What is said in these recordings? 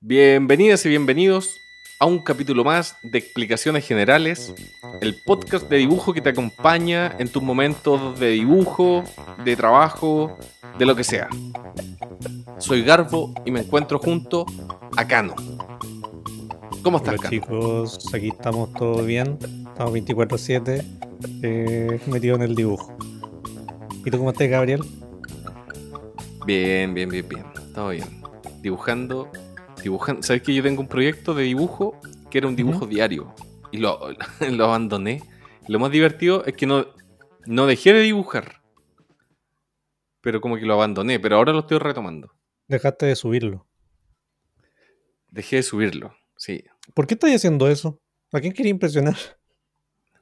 Bienvenidas y bienvenidos a un capítulo más de Explicaciones Generales, el podcast de dibujo que te acompaña en tus momentos de dibujo, de trabajo, de lo que sea. Soy Garbo y me encuentro junto a Cano. ¿Cómo estás, Hola Cano? chicos, aquí estamos todo bien, estamos 24/7 eh, metidos en el dibujo. ¿Y tú cómo estás, Gabriel? Bien, bien, bien, bien. Todo bien. Dibujando, dibujando. ¿Sabes que yo tengo un proyecto de dibujo que era un dibujo diario? Y lo, lo abandoné. Lo más divertido es que no, no dejé de dibujar. Pero como que lo abandoné, pero ahora lo estoy retomando. Dejaste de subirlo. Dejé de subirlo, sí. ¿Por qué estás haciendo eso? ¿A quién quería impresionar?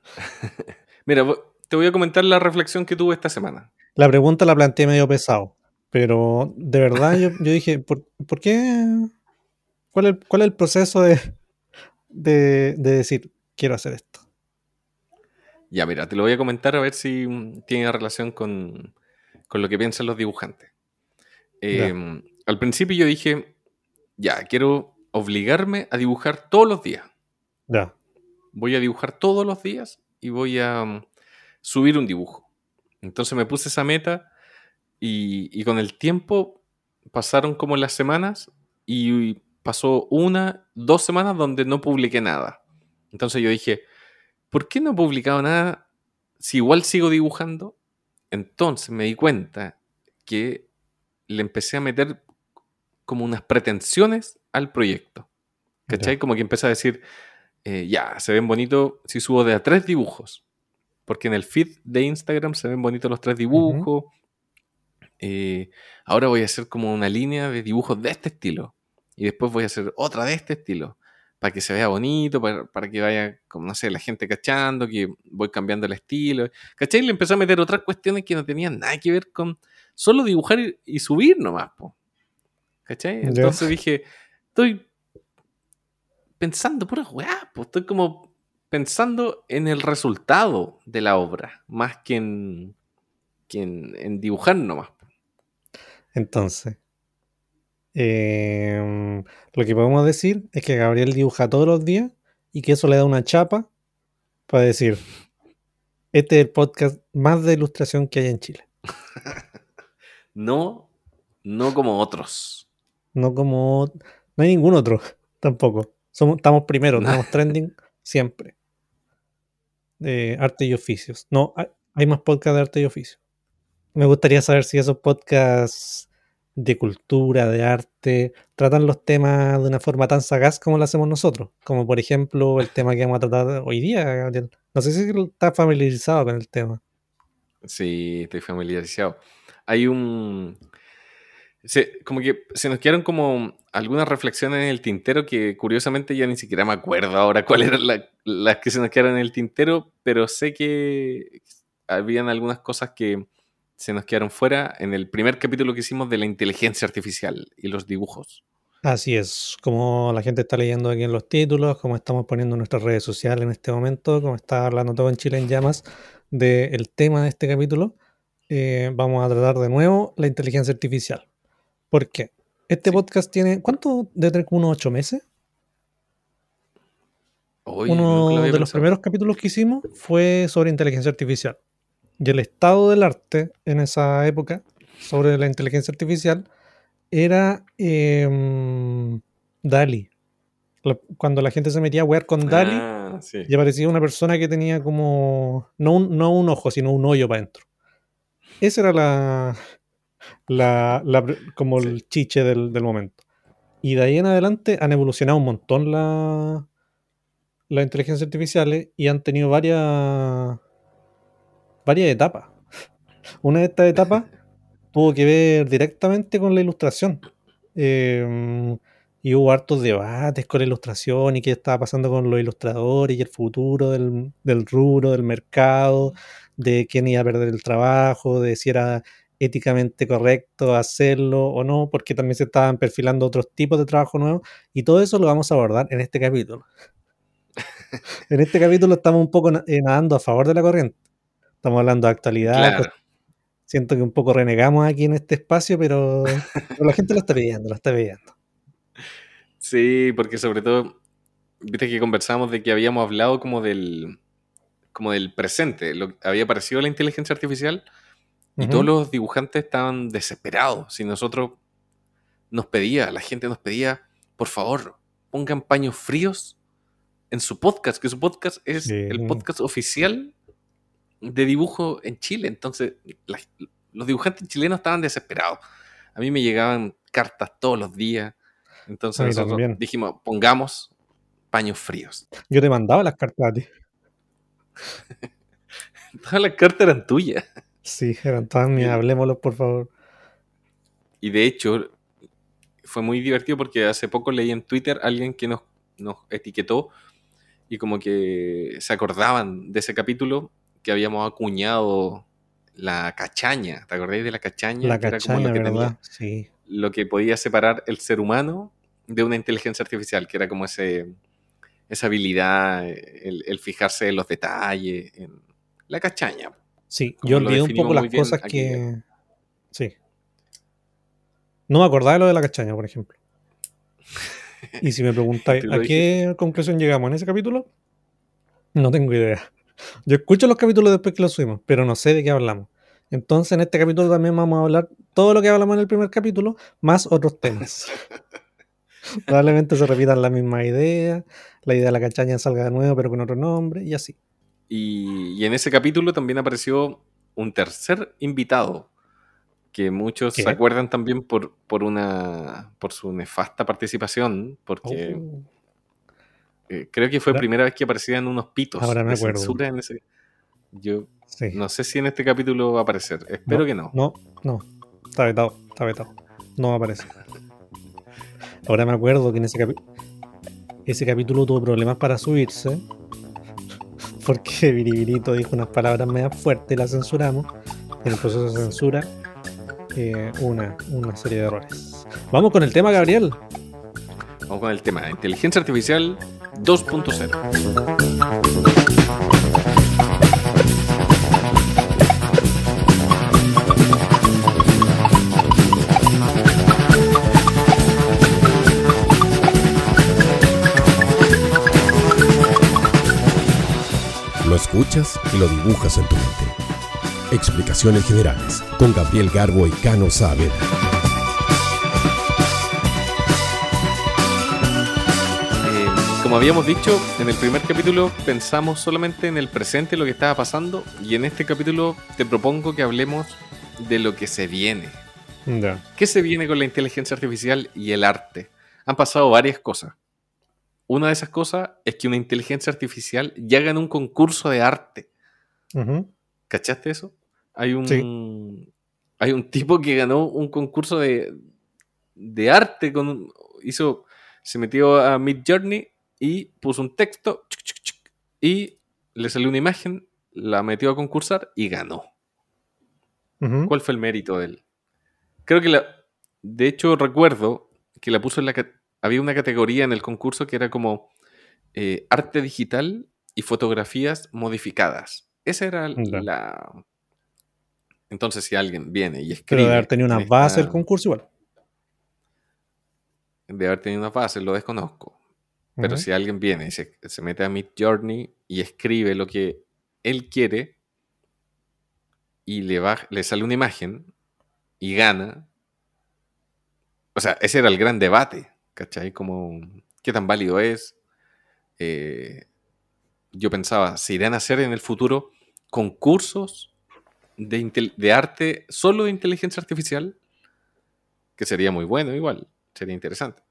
Mira, te voy a comentar la reflexión que tuve esta semana. La pregunta la planteé medio pesado, pero de verdad yo, yo dije, ¿por, por qué? ¿Cuál es, cuál es el proceso de, de, de decir, quiero hacer esto? Ya, mira, te lo voy a comentar a ver si mm, tiene relación con, con lo que piensan los dibujantes. Eh, al principio yo dije, ya, quiero obligarme a dibujar todos los días. Ya, Voy a dibujar todos los días y voy a mm, subir un dibujo. Entonces me puse esa meta y, y con el tiempo pasaron como las semanas y pasó una, dos semanas donde no publiqué nada. Entonces yo dije, ¿por qué no he publicado nada si igual sigo dibujando? Entonces me di cuenta que le empecé a meter como unas pretensiones al proyecto. ¿Cachai? Ya. Como que empecé a decir, eh, ya, se ven bonitos si subo de a tres dibujos. Porque en el feed de Instagram se ven bonitos los tres dibujos. Eh, ahora voy a hacer como una línea de dibujos de este estilo. Y después voy a hacer otra de este estilo. Para que se vea bonito, para, para que vaya, como no sé, la gente cachando, que voy cambiando el estilo. ¿Cachai? Le empecé a meter otras cuestiones que no tenían nada que ver con solo dibujar y, y subir nomás, po. ¿Cachai? Entonces dije, estoy pensando puras weá, pues estoy como pensando en el resultado de la obra, más que en, que en, en dibujar nomás. Entonces, em, lo que podemos decir es que Gabriel dibuja todos los días y que eso le da una chapa para decir, este es el podcast más de ilustración que hay en Chile. No, no como otros. No como... No hay ningún otro tampoco. Somos, estamos primero, estamos trending siempre. De arte y oficios. No, hay, hay más podcasts de arte y oficios. Me gustaría saber si esos podcasts de cultura, de arte, tratan los temas de una forma tan sagaz como lo hacemos nosotros. Como por ejemplo el tema que vamos a tratar hoy día, Gabriel. No sé si estás familiarizado con el tema. Sí, estoy familiarizado. Hay un... se- como que se nos quedaron como algunas reflexiones en el tintero que curiosamente ya ni siquiera me acuerdo ahora cuáles eran la- las que se nos quedaron en el tintero, pero sé que habían algunas cosas que se nos quedaron fuera en el primer capítulo que hicimos de la inteligencia artificial y los dibujos. Así es, como la gente está leyendo aquí en los títulos, como estamos poniendo en nuestras redes sociales en este momento, como está hablando todo en Chile en llamas del tema de este capítulo, eh, vamos a tratar de nuevo la inteligencia artificial. ¿Por qué? Este Sí. podcast tiene, ¿cuánto? Debe tener como unos ocho meses. Uno lo de los primeros capítulos que hicimos fue sobre inteligencia artificial. Y el estado del arte en esa época sobre la inteligencia artificial era em, Dali. La- Cuando la gente se metía a wear con Dali Ah, sí. y aparecía una persona que tenía como, no un, no un ojo, sino un hoyo para adentro. Esa era la, la, la como Sí. el chiche del, del momento. Y de ahí en adelante han evolucionado un montón la, las inteligencias artificiales y han tenido varias, varias etapas. Una de estas etapas tuvo que ver directamente con la ilustración. Eh, y hubo hartos debates con la ilustración y qué estaba pasando con los ilustradores y el futuro del, del rubro, del mercado, de quién iba a perder el trabajo, de si era éticamente correcto hacerlo o no, porque también se estaban perfilando otros tipos de trabajo nuevos y todo eso lo vamos a abordar en este capítulo. en este capítulo estamos un poco eh, nadando a favor de la corriente. Estamos hablando de actualidad, Claro. siento que un poco renegamos aquí en este espacio, pero, pero la gente lo está pidiendo, lo está pidiendo. Sí, porque sobre todo, viste que conversamos de que habíamos hablado como del, como del presente, lo, había aparecido la inteligencia artificial y todos los dibujantes estaban desesperados. Si nosotros nos pedía, la gente nos pedía, por favor, pongan paños fríos en su podcast, que su podcast es el podcast oficial de dibujo en Chile. Entonces, los dibujantes chilenos estaban desesperados. A mí me llegaban cartas todos los días entonces nosotros dijimos, pongamos paños fríos. Yo te mandaba las cartas a ti. todas las cartas eran tuyas. Sí, eran todas mías. Hablemoslo, por favor. Y de hecho, fue muy divertido porque hace poco leí en Twitter a alguien que nos, nos etiquetó y como que se acordaban de ese capítulo que habíamos acuñado la cachaña. ¿Te acordáis de la cachaña? La cachaña, ¿verdad? sí. Lo que podía separar el ser humano de una inteligencia artificial, que era como ese, esa habilidad, el, fijarse en los detalles, en la cachaña. Sí, yo olvidé un poco las cosas que... Sí. No me acordaba de lo de la cachaña, por ejemplo. Y si me preguntáis, ¿a qué conclusión llegamos en ese capítulo? No tengo idea. Yo escucho los capítulos después que los subimos, pero no sé de qué hablamos. Entonces, en este capítulo también vamos a hablar todo lo que hablamos en el primer capítulo, más otros temas. Probablemente se repitan la misma idea, la idea de la cachaña salga de nuevo, pero con otro nombre, y así. Y, en ese capítulo también apareció un tercer invitado, que muchos se acuerdan también por, por, una, por su nefasta participación, porque oh. Eh, creo que fue la primera vez que aparecía en unos pitos Ahora me acuerdo. En ese, yo no sé si en este capítulo va a aparecer, espero que no. No, no, está vetado, está vetado, no va a aparecer. Ahora me acuerdo que en ese, ese capítulo tuvo problemas para subirse. Porque Viribirito dijo unas palabras medio fuertes y las censuramos. En el proceso de censura, eh, una, una serie de errores. Vamos con el tema, Gabriel. Vamos con el tema. Inteligencia Artificial 2.0. escuchas y lo dibujas en tu mente. Explicaciones generales con Gabriel Garbo y Cano Saavedra. Como habíamos dicho, en el primer capítulo pensamos solamente en el presente, lo que estaba pasando, y en este capítulo te propongo que hablemos de lo que se viene. ¿Qué se viene con la inteligencia artificial y el arte? Han pasado varias cosas. Una de esas cosas es que una inteligencia artificial ya ganó un concurso de arte. ¿Cachaste eso? Hay un, hay un tipo que ganó un concurso de, de arte. Con, hizo, se metió a Mid Journey y puso un texto y le salió una imagen, la metió a concursar y ganó. ¿Cuál fue el mérito de él? Creo que la. De hecho, recuerdo que la puso en la, había una categoría en el concurso que era como eh, arte digital y fotografías modificadas. Esa era la... Entonces, si alguien viene y escribe... Pero de haber tenido una base el concurso igual. De haber tenido una base, lo desconozco. Pero si alguien viene y se, mete a Mid Journey y escribe lo que él quiere y le, le sale una imagen y gana. O sea, ese era el gran debate. ¿cachai? Como, ¿qué tan válido es? Eh, yo pensaba, ¿se irán a hacer en el futuro concursos de, arte solo de inteligencia artificial? Que sería muy bueno igual, sería interesante.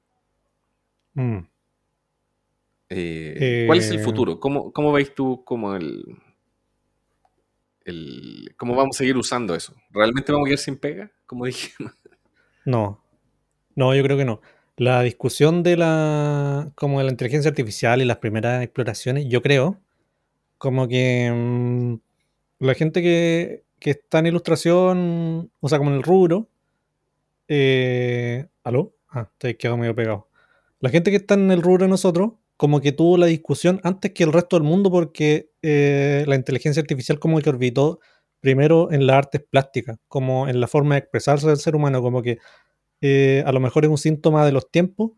Mm. Eh, ¿Cuál es el eh, futuro? ¿Cómo, ¿Cómo, veis tú como el, el, cómo vamos a seguir usando eso? ¿Realmente vamos a ir sin pega? Como dije. No, no, yo creo que no la discusión de la, como de la inteligencia artificial y las primeras exploraciones, yo creo, como que mm, la gente que, está en ilustración, o sea, como en el rubro, eh, ¿aló? Ah, estoy quedado medio pegado. La gente que está en el rubro de nosotros, como que tuvo la discusión antes que el resto del mundo porque eh, la inteligencia artificial como que orbitó primero en las artes plásticas, como en la forma de expresarse del ser humano, como que eh, a lo mejor es un síntoma de los tiempos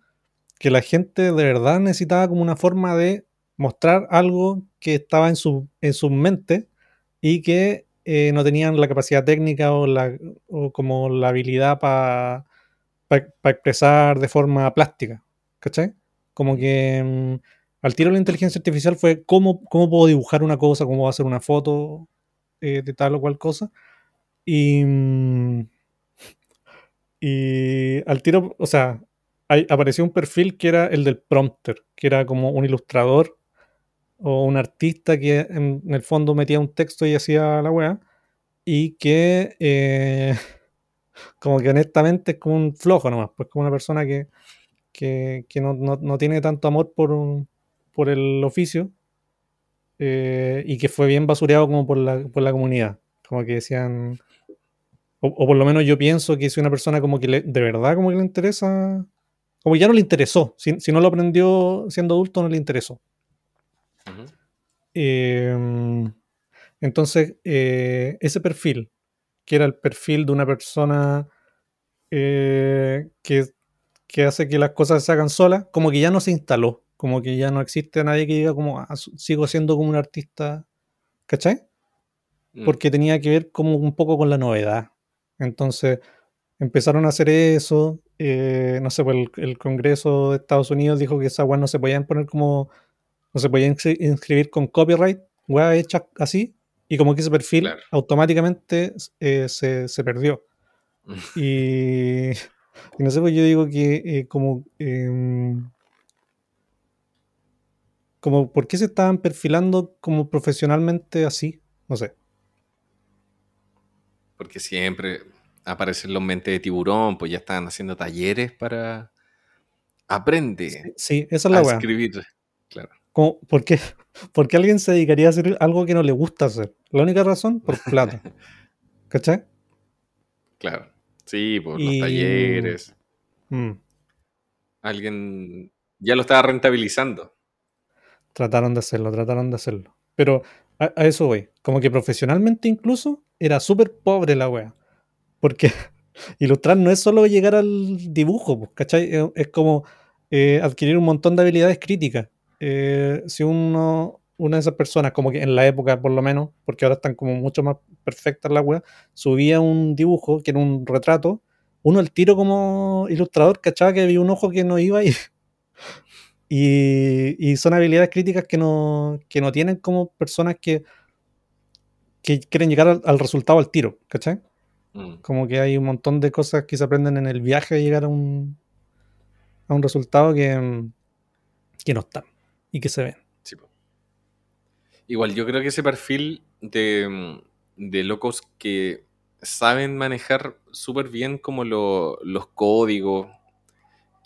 que la gente de verdad necesitaba como una forma de mostrar algo que estaba en su, en su mente y que eh, no tenían la capacidad técnica o, la, o como la habilidad para expresar de forma plástica. ¿Cachai? Como que mm, al tiro de la inteligencia artificial fue cómo, cómo puedo dibujar una cosa, cómo hacer una foto eh, de tal o cual cosa. Y, mm, y al tiro, o sea, apareció un perfil que era el del prompter, que era como un ilustrador o un artista que en, el fondo metía un texto y hacía la weá, y que eh, como que honestamente es como un flojo nomás, pues como una persona que, no, tiene tanto amor por, por el oficio eh, y que fue bien basureado como por la, por la comunidad, como que decían... O, por lo menos yo pienso que si una persona como que de verdad como que le interesa como ya no le interesó. Si, no lo aprendió siendo adulto, no le interesó. Em, entonces, eh, ese perfil, que era el perfil de una persona eh, que, hace que las cosas se hagan solas, como que ya no se instaló. Como que ya no existe nadie que diga como ah, sigo siendo como un artista. ¿Cachai? Mm. Porque tenía que ver como un poco con la novedad. Entonces, empezaron a hacer eso. Eh, no sé, pues el, Congreso de Estados Unidos dijo que esas weas no se podían poner como. No se podían inscribir con copyright, weas hechas así. Y como que ese perfil automáticamente eh, se, perdió. y, no sé, pues yo digo que eh, como. Em, como, ¿por qué se estaban perfilando como profesionalmente así? No sé. Porque siempre, aparecen los mentes de tiburón, pues ya están haciendo talleres para aprende sí, esa es la a escribir. Claro. ¿por, qué? alguien se dedicaría a hacer algo que no le gusta hacer? La única razón, por plata. ¿Cachai? Claro. Sí, por los talleres. Mm. Alguien ya lo estaba rentabilizando. Trataron de hacerlo, trataron de hacerlo. Pero a, a eso voy. Como que profesionalmente incluso era súper pobre la wea. Porque ilustrar no es solo llegar al dibujo, pues, ¿cachai? Es como eh, adquirir un montón de habilidades críticas. Eh, si uno, una de esas personas, como que en la época por lo menos, porque ahora están como mucho más perfectas las weas, subía un dibujo que era un retrato, uno el tiro como ilustrador, ¿cachai? Que había un ojo que no iba y, y, son habilidades críticas que no, que no tienen como personas que, que quieren llegar al, al resultado al tiro, ¿cachai? Mm. Como que hay un montón de cosas que se aprenden en el viaje a llegar a un, a un resultado que, que no están y que se ven. Igual, yo creo que ese perfil de, de locos que saben manejar súper bien como los códigos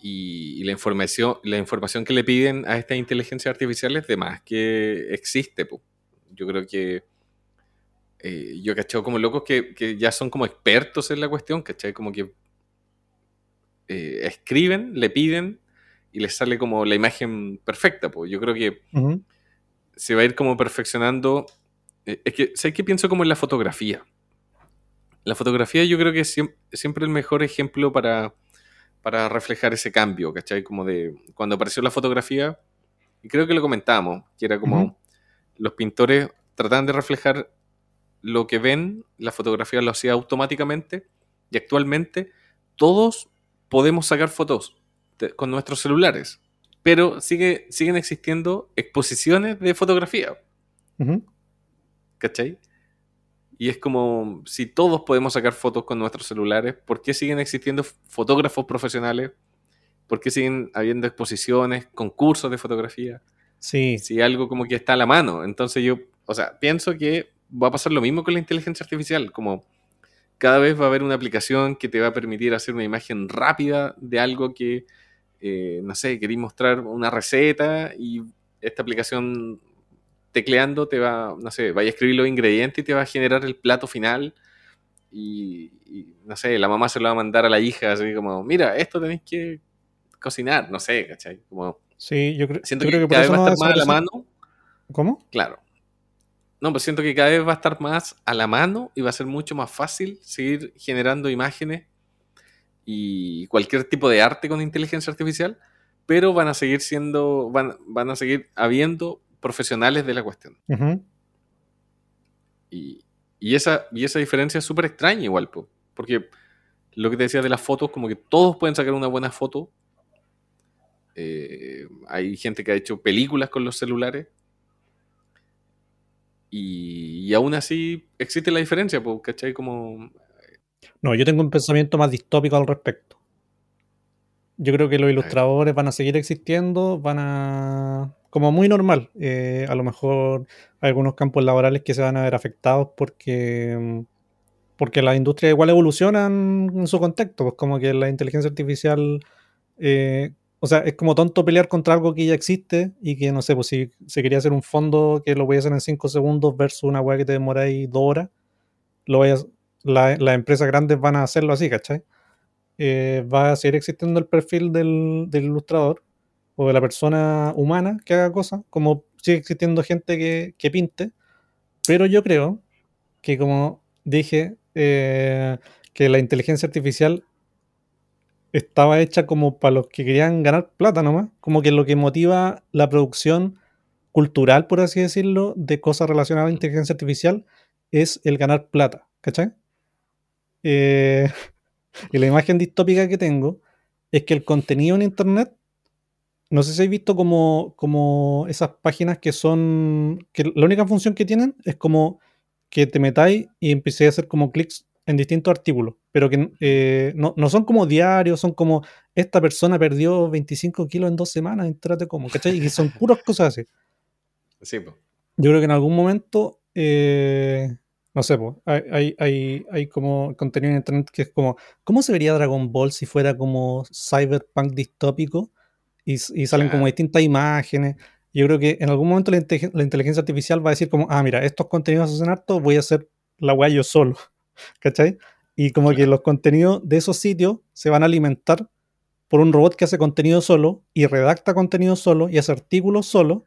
y, la, información, la información que le piden a estas inteligencias artificiales, de más que existe. Yo creo que eh, yo caché como locos que, que, ya son como expertos en la cuestión, ¿cachai? Como que eh, escriben, le piden y les sale como la imagen perfecta. Pues yo creo que se va a ir como perfeccionando. Eh, es que, ¿sabes qué pienso como en la fotografía? La fotografía yo creo que es siempre, el mejor ejemplo para, para reflejar ese cambio, ¿cachai? Como de cuando apareció la fotografía, y creo que lo comentábamos, que era como los pintores trataban de reflejar lo que ven, la fotografía lo hacía automáticamente y actualmente todos podemos sacar fotos con nuestros celulares, pero sigue, siguen existiendo exposiciones de fotografía. ¿Cachai? Y es como, si todos podemos sacar fotos con nuestros celulares, ¿por qué siguen existiendo fotógrafos profesionales? ¿Por qué siguen habiendo exposiciones, concursos de fotografía? Sí. Si algo como que está a la mano. Entonces yo, o sea, pienso que va a pasar lo mismo con la inteligencia artificial, como cada vez va a haber una aplicación que te va a permitir hacer una imagen rápida de algo que, eh, no sé, queréis mostrar una receta y esta aplicación tecleando te va, no sé, vaya a escribir los ingredientes y te va a generar el plato final y, no sé, la mamá se lo va a mandar a la hija así como, mira, esto tenéis que cocinar, no sé, ¿cachai? Como, sí, yo creo, siento que, que cada vez va a estar más a la mano. ¿Cómo? Claro, no, pues siento que cada vez va a estar más a la mano y va a ser mucho más fácil seguir generando imágenes y cualquier tipo de arte con inteligencia artificial, pero van a seguir siendo, van, van a seguir habiendo profesionales de la cuestión. Y, y esa, y esa diferencia es súper extraña igual, po, porque lo que te decía de las fotos, como que todos pueden sacar una buena foto. Eh, hay gente que ha hecho películas con los celulares. Y, y aún así existe la diferencia, po, ¿cachai? Como... No, yo tengo un pensamiento más distópico al respecto. Yo creo que los ilustradores van a seguir existiendo, van a... como muy normal. Eh, a lo mejor hay algunos campos laborales que se van a ver afectados porque... porque las industrias igual evolucionan en su contexto. Pues como que la inteligencia artificial... eh, o sea, es como tonto pelear contra algo que ya existe y que, no sé, pues si se quería hacer un fondo que lo voy a hacer en 5 segundos versus una weá que te demoráis 2 horas, lo voy a- la- las empresas grandes van a hacerlo así, ¿cachai? Eh, va a seguir existiendo el perfil del, ilustrador o de la persona humana que haga cosas, como sigue existiendo gente que, pinte, pero yo creo que como dije, eh, que la inteligencia artificial estaba hecha como para los que querían ganar plata nomás, como que lo que motiva la producción cultural, por así decirlo, de cosas relacionadas a inteligencia artificial es el ganar plata, ¿cachai? Eh, y la imagen distópica que tengo es que el contenido en internet, no sé si habéis visto como, como esas páginas que son, que la única función que tienen es como que te metáis y empecé a hacer como clics en distintos artículos, pero que eh, no, no son como diarios, son como esta persona perdió 25 kilos en dos semanas, entrate como, ¿cachai? Y son puras cosas así. Sí. Yo creo que en algún momento, eh, no sé, po, hay, hay, hay, hay como contenido en internet que es como, ¿cómo se vería Dragon Ball si fuera como cyberpunk distópico? Y, salen como distintas imágenes. Yo creo que en algún momento la, inte- la inteligencia artificial va a decir como, ah, mira, estos contenidos hacen harto, voy a hacer la weá yo solo, ¿cachai? Y como que los contenidos de esos sitios se van a alimentar por un robot que hace contenido solo y redacta contenido solo y hace artículos solo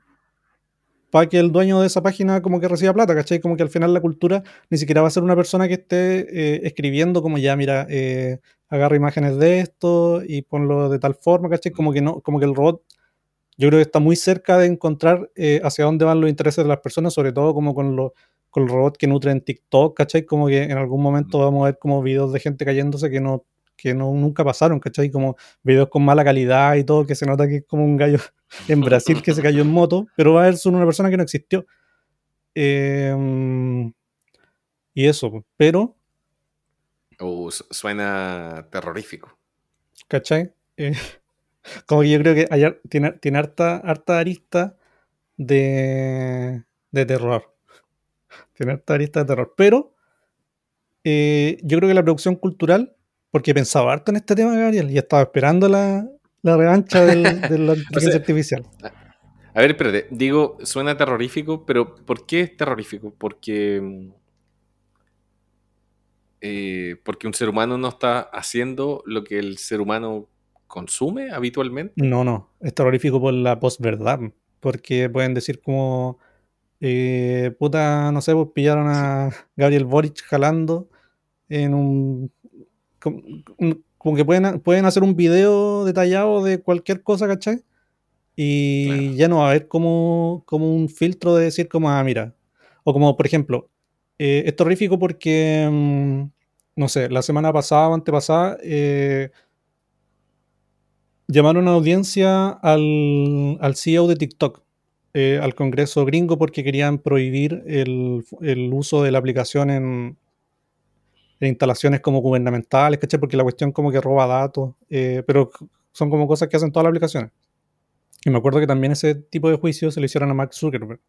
para que el dueño de esa página como que reciba plata, ¿cachai? Como que al final la cultura ni siquiera va a ser una persona que esté eh, escribiendo como ya, mira, eh, agarra imágenes de esto y ponlo de tal forma, ¿cachai? Como que no, como que el robot yo creo que está muy cerca de encontrar eh, hacia dónde van los intereses de las personas, sobre todo como con los con el robot que nutre en TikTok, ¿cachai? Como que en algún momento vamos a ver como videos de gente cayéndose que no, que no nunca pasaron, ¿cachai? Como videos con mala calidad y todo, que se nota que es como un gallo en Brasil que se cayó en moto, pero va a haber solo una persona que no existió. Eh, y eso, pues. pero, Uh, su- suena terrorífico. ¿cachai? Eh, como que yo creo que tiene, tiene harta, harta arista de, de terror. Tiene harta arista de terror. Pero eh, yo creo que la producción cultural, porque he pensado harto en este tema, Gabriel, y estaba esperando la, la revancha del- de la inteligencia artificial. A ver, espérate, digo, suena terrorífico, pero ¿por qué es terrorífico? Porque, mm, eh, porque un ser humano no está haciendo lo que el ser humano consume habitualmente. No, no, es terrorífico por la posverdad, porque pueden decir como, eh, puta, no sé, pues pillaron a Gabriel Boric jalando en un... como que pueden, pueden hacer un video detallado de cualquier cosa, ¿cachai? Y Claro. ya no va a haber como, como un filtro de decir como, ah, mira. O como, por ejemplo, eh, es terrorífico porque, mm, no sé, la semana pasada o antepasada, eh, llamaron a audiencia al, al CEO de TikTok, eh, al Congreso gringo, porque querían prohibir el, el uso de la aplicación en, en instalaciones como gubernamentales, ¿cachai? Porque la cuestión como que roba datos, eh, pero son como cosas que hacen todas las aplicaciones. Y me acuerdo que también ese tipo de juicios se le hicieron a Mark Zuckerberg.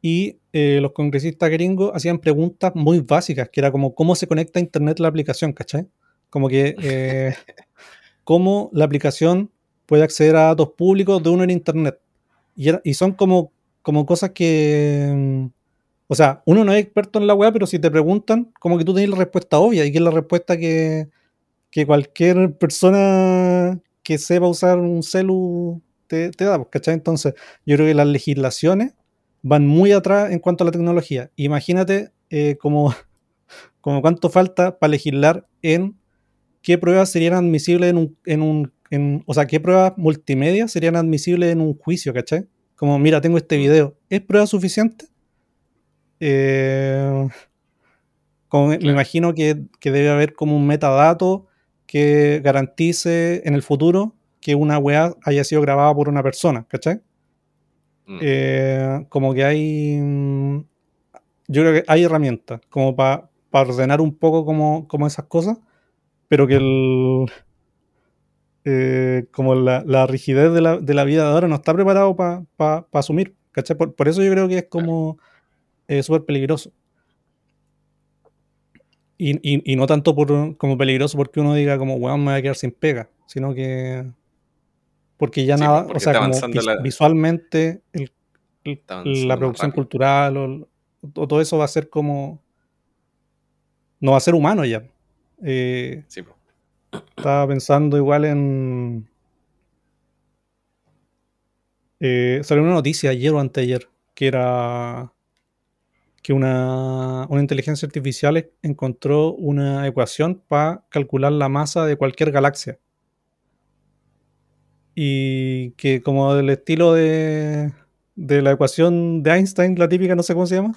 Y eh, los congresistas gringos hacían preguntas muy básicas, que era como cómo se conecta a Internet la aplicación, ¿cachai? Como que eh, cómo la aplicación puede acceder a datos públicos de uno en Internet. Y, era- y son como, como cosas que... O sea, uno no es experto en la web, pero si te preguntan, como que tú tienes la respuesta obvia, y que es la respuesta que, que cualquier persona que sepa usar un celu te, te da, pues, ¿cachai? Entonces, yo creo que las legislaciones van muy atrás en cuanto a la tecnología. Imagínate eh, como, como cuánto falta para legislar en qué pruebas serían admisibles en un, en un en- o sea, qué pruebas multimedia serían admisibles en un juicio, ¿cachai? Como, mira, tengo este video, ¿es prueba suficiente? Eh, me- imagino que, que debe haber como un metadato que garantice en el futuro que una weá haya sido grabada por una persona, ¿cachai? Mm. Eh, como que hay. mm, Yo creo que hay herramientas como para ordenar un poco como, como esas cosas, pero que el. eh, como la, la rigidez de la, de la vida de ahora no está preparado para asumir, ¿cachai? Por, por eso yo creo que es como eh, súper peligroso. Y, y- y no tanto por, como peligroso porque uno diga como, weón, me voy a quedar sin pega, sino que porque ya Sí, nada, porque o sea, como avanzando vis- la- visualmente el- la producción rápido. cultural o, o todo eso va a ser como, no va a ser humano ya. Eh, Sí, estaba pensando igual en... Eh, salió una noticia ayer o anteayer que era que una, una inteligencia artificial encontró una ecuación para calcular la masa de cualquier galaxia. Y que como del estilo de, de la ecuación de Einstein, la típica, no sé cómo se llama,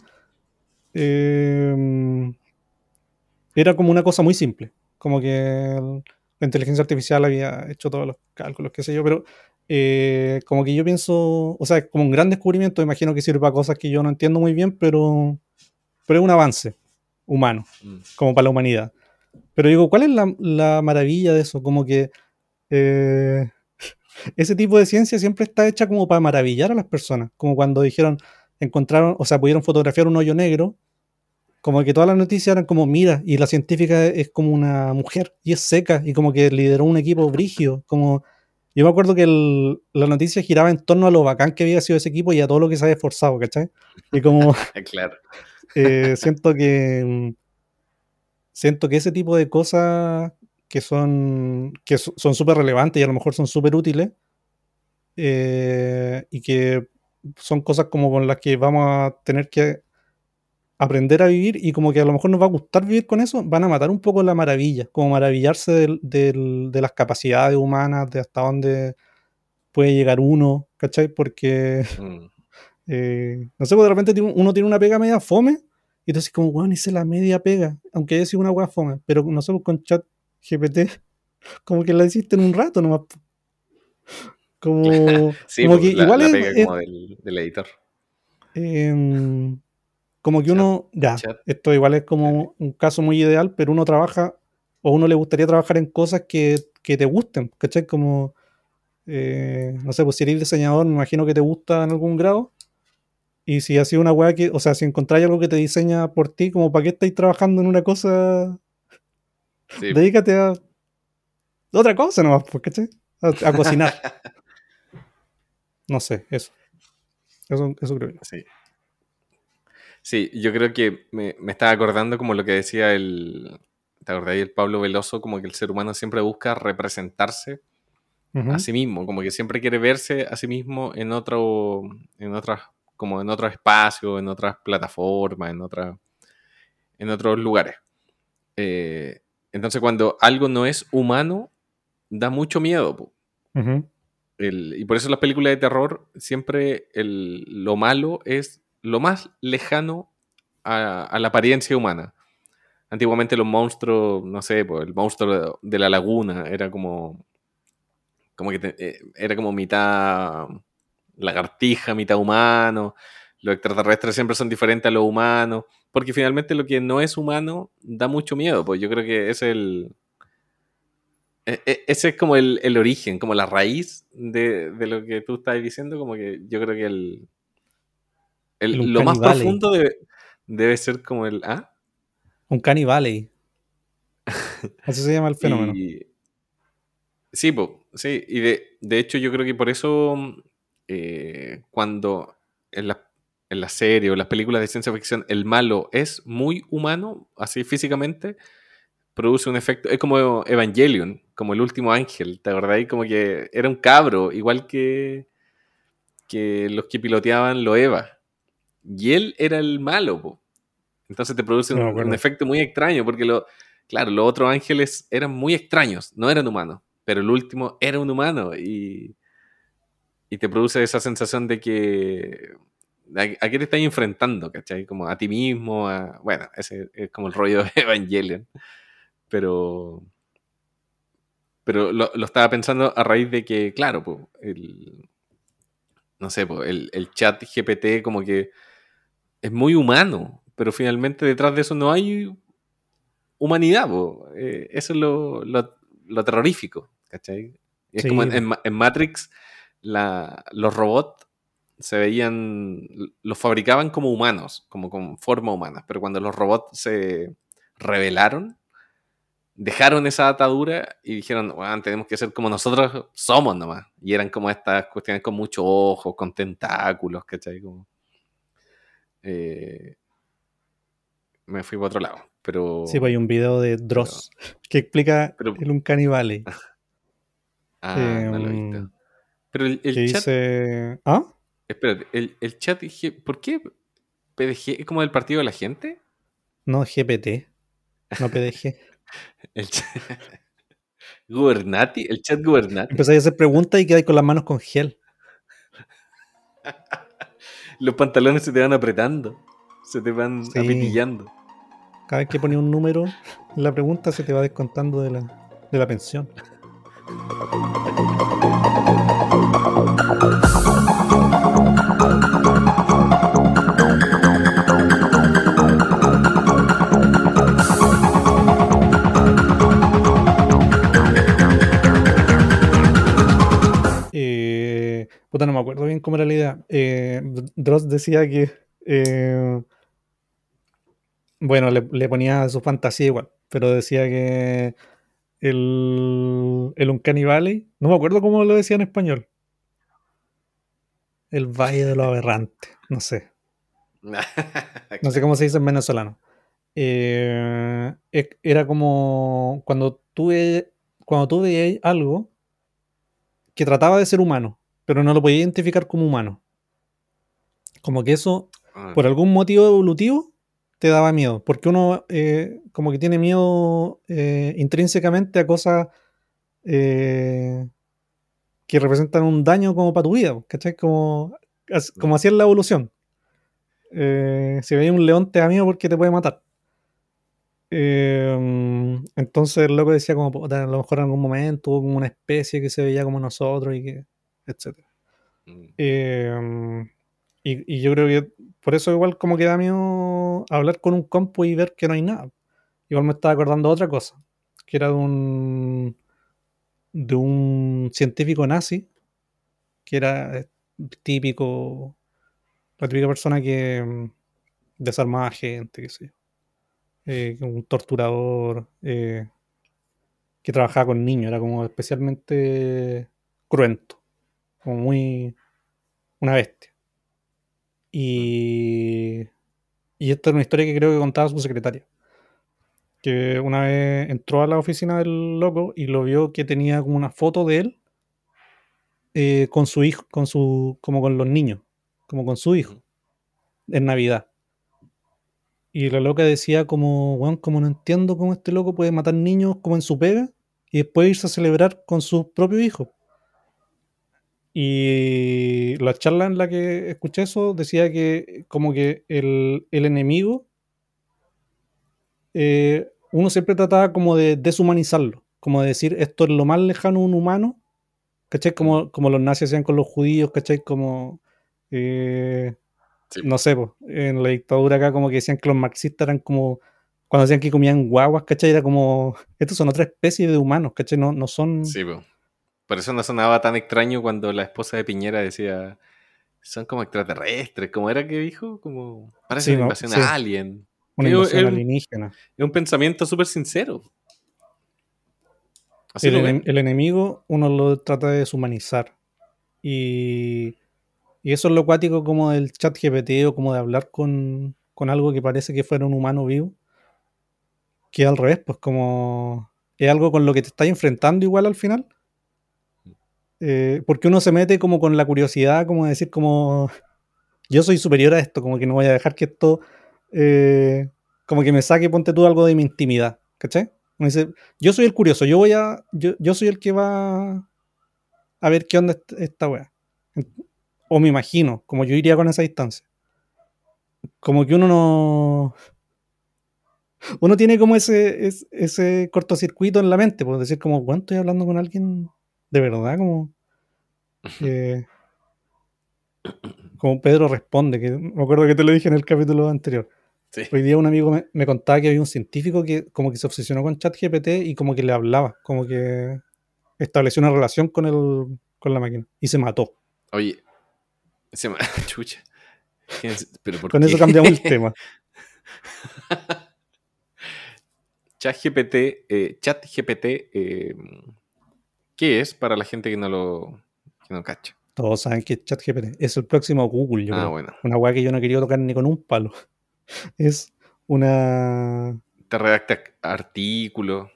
eh, era como una cosa muy simple. Como que el- la inteligencia artificial había hecho todos los cálculos, qué sé yo, pero eh, como que yo pienso, o sea, como un gran descubrimiento, imagino que sirve para cosas que yo no entiendo muy bien, pero, pero es un avance humano, Mm. como para la humanidad. Pero digo, ¿cuál es la, la maravilla de eso? Como que eh, ese tipo de ciencia siempre está hecha como para maravillar a las personas, como cuando dijeron, encontraron, o sea, pudieron fotografiar un hoyo negro, como que todas las noticias eran como, mira, y la científica es como una mujer y es seca y como que lideró un equipo brigio, como yo me acuerdo que el- la noticia giraba en torno a lo bacán que había sido ese equipo y a todo lo que se había esforzado, ¿cachai? Y como Claro. eh, siento que mm, siento que ese tipo de cosas que son que so- son súper relevantes y a lo mejor son súper útiles eh, y que son cosas como con las que vamos a tener que aprender a vivir y como que a lo mejor nos va a gustar vivir con eso, van a matar un poco la maravilla, como maravillarse del- del- de las capacidades humanas, de hasta dónde puede llegar uno, ¿cachai? Porque Mm. eh, no sé, pues de repente uno tiene una pega media fome y tú dices como, weón, hice la media pega, aunque haya sido una weá fome, pero no sé, pues con chat GPT, como que la hiciste en un rato nomás. Como, Sí, como po, que la, igual la pega es- como del, del editor. em, como que uno, ya, esto igual es como un caso muy ideal, pero uno trabaja, o uno le gustaría trabajar en cosas que, que te gusten, ¿cachai? Como, eh, no sé, pues si eres diseñador, me imagino que te gusta en algún grado. Y si ha sido una weá que, o sea, si encontráis algo que te diseña por ti, como para qué estáis trabajando en una cosa, Sí, dedícate a otra cosa nomás, pues, ¿cachai? A, a cocinar. No sé, eso. Eso, eso creo yo. Sí. Sí, yo creo que me, me estaba acordando como lo que decía el, ¿te acordás? El Pablo Veloso, como que el ser humano siempre busca representarse a sí mismo, como que siempre quiere verse a sí mismo en otro, en otras, como en otro espacio, en otras plataformas, en otra, en otros lugares. Eh, entonces cuando algo no es humano, da mucho miedo. po. El- y por eso las películas de terror siempre el- lo malo es lo más lejano a, la apariencia humana. Antiguamente los monstruos, no sé, pues, el monstruo de, de la laguna era como, como que te- eh, era como mitad lagartija, mitad humano. Los extraterrestres siempre son diferentes a los humanos, porque finalmente lo que no es humano da mucho miedo. Pues yo creo que es el, e- e- ese es como el, el origen, como la raíz de, de lo que tú estás diciendo, como que yo creo que el, el- lo más Valley. profundo debe, debe ser como el... ¿ah? Un Valley. Así se llama el fenómeno. Y- sí, po, sí, y de, de hecho yo creo que por eso eh, cuando en la, en la serie o las películas de ciencia ficción el malo es muy humano, así físicamente, produce un efecto, es como Evangelion, como el último ángel, ¿te acordás? Como que era un cabro, igual que, que los que piloteaban lo Eva. Y él era el malo, po. Entonces te produce No un, efecto muy extraño, porque lo, claro, los otros ángeles eran muy extraños, no eran humanos, pero el último era un humano y, y te produce esa sensación de que a, qué te estás enfrentando, ¿cachai? Como a ti mismo, a, bueno, ese es como el rollo de Evangelion, pero pero lo, estaba pensando a raíz de que, claro, pues, el, no sé, el, el, chat GPT como que es muy humano, pero finalmente detrás de eso no hay humanidad, pues. eso es lo, lo, terrorífico, ¿cachai? Es como en, en Matrix, la, los robots se veían, los fabricaban como humanos, como con forma humana, pero cuando los robots se revelaron, dejaron esa atadura y dijeron, bueno, tenemos que ser como nosotros somos nomás. Y eran como estas cuestiones con muchos ojos, con tentáculos, ¿cachai? Como, eh, me fui para otro lado. Pero, sí, pues hay un video de Dross que explica el un canibale. ah, no lo he visto. Em, pero el, chat. Dice... ¿Ah? Espérate, el, el chat. ¿Por qué PDG es como del partido de la gente? No, GPT. No PDG. El chat... Gubernati, el chat Gubernati. Empezáis a hacer preguntas y quedáis con las manos con gel. Los pantalones se te van apretando, se te van apetillando. Cada vez que pones un número la pregunta se te va descontando de la, de la pensión. No me acuerdo bien cómo era la idea. Eh, Dross decía que. Eh, bueno, le, ponía su fantasía igual, pero decía que el, el Uncanny Valley, no me acuerdo cómo lo decía en español. El Valle de lo Aberrante, no sé. no sé cómo se dice en venezolano. Eh, era como cuando tuve cuando tú veías algo que trataba de ser humano, pero no lo podía identificar como humano. Como que eso, ah. por algún motivo evolutivo, te daba miedo. Porque uno eh, como que tiene miedo eh, intrínsecamente a cosas eh, que representan un daño como para tu vida, ¿cachai? Como, como así es la evolución. si veis un león te da miedo porque te puede matar. entonces el loco decía como, a lo mejor en algún momento hubo como una especie que se veía como nosotros y que etc. Mm. Em, y, yo creo que por eso igual como que da miedo hablar con un compu y ver que no hay nada. Igual me estaba acordando de otra cosa, que era de un, de un científico nazi, que era eh, típico, la típica persona que mm, desarmaba gente, qué sé yo. Eh, un torturador eh, que trabajaba con niños, era como especialmente cruento como muy una bestia. Y, y esta es una historia que creo que contaba su secretaria. Que una vez entró a la oficina del loco y lo vio que tenía como una foto de él eh, con su hijo, con su, como con los niños, como con su hijo, en Navidad. Y la loca decía como, bueno, como no entiendo cómo este loco puede matar niños como en su pega y después irse a celebrar con sus propios hijos. Y la charla en la que escuché eso decía que como que el, enemigo, eh, uno siempre trataba como de deshumanizarlo, como de decir esto es lo más lejano a un humano, ¿cachai? Como, como los nazis hacían con los judíos, ¿cachai? Como, eh, no sé, pues, en la dictadura acá como que decían que los marxistas eran como, cuando decían que comían guaguas, ¿cachai? Era como, estos son otra especie de humanos, ¿cachai? No, no son... Sí, pues por eso no sonaba tan extraño cuando la esposa de Piñera decía, son como extraterrestres, ¿cómo era que dijo? Como, parece una invasión a alien. Una invasión alienígena. Es un pensamiento súper sincero. el, enemigo uno lo trata de deshumanizar. Y, y eso es lo cuático como del chat GPT o como de hablar con, con algo que parece que fuera un humano vivo. Que al revés, pues como es algo con lo que te estás enfrentando igual al final eh, porque uno se mete como con la curiosidad, como decir, como yo soy superior a esto, como que no voy a dejar que esto, eh, como que me saque, ponte tú algo de mi intimidad, ¿cachai? Uno dice, yo soy el curioso, yo voy a. Yo, yo soy el que va a ver qué onda est- esta weá. O me imagino, como yo iría con esa distancia. Como que uno no. Uno tiene como ese, es- ese cortocircuito en la mente, por decir como, ¿cuánto estoy hablando con alguien de verdad? Como. que- como Pedro responde, que me acuerdo que te lo dije en el capítulo anterior. Sí. Hoy día un amigo me, me contaba que había un científico que como que se obsesionó con ChatGPT y como que le hablaba, como que estableció una relación con el, con la máquina y se mató. Oye, se me... Chucha. ¿Quién es? ¿Pero por Con qué? eso cambiamos el tema. ChatGPT, eh, ChatGPT, eh, ¿qué es para la gente que no lo que no cacha? Todos saben que ChatGPT es el próximo Google, yo ah, creo. bueno. Una weá que yo no quería tocar ni con un palo. Es una... Te redacta artículos.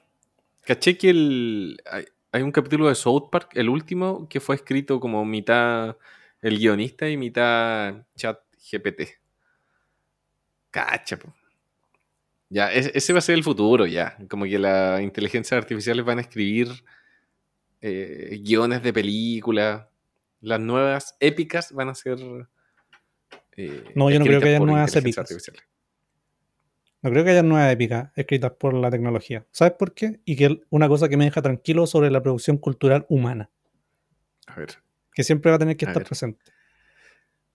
Caché que el, hay, hay un capítulo de South Park, el último, que fue escrito como mitad el guionista y mitad ChatGPT. Cacha, po. Ya, es- ese va a ser el futuro, ya. Como que las inteligencias artificiales van a escribir eh, guiones de películas. Las nuevas épicas van a ser. eh, No, yo no creo que haya nuevas épicas. artificiales. No creo que haya nuevas épicas escritas por la tecnología. ¿Sabes por qué? Y que una cosa que me deja tranquilo sobre la producción cultural humana, A ver. que siempre va a tener que A estar ver. presente.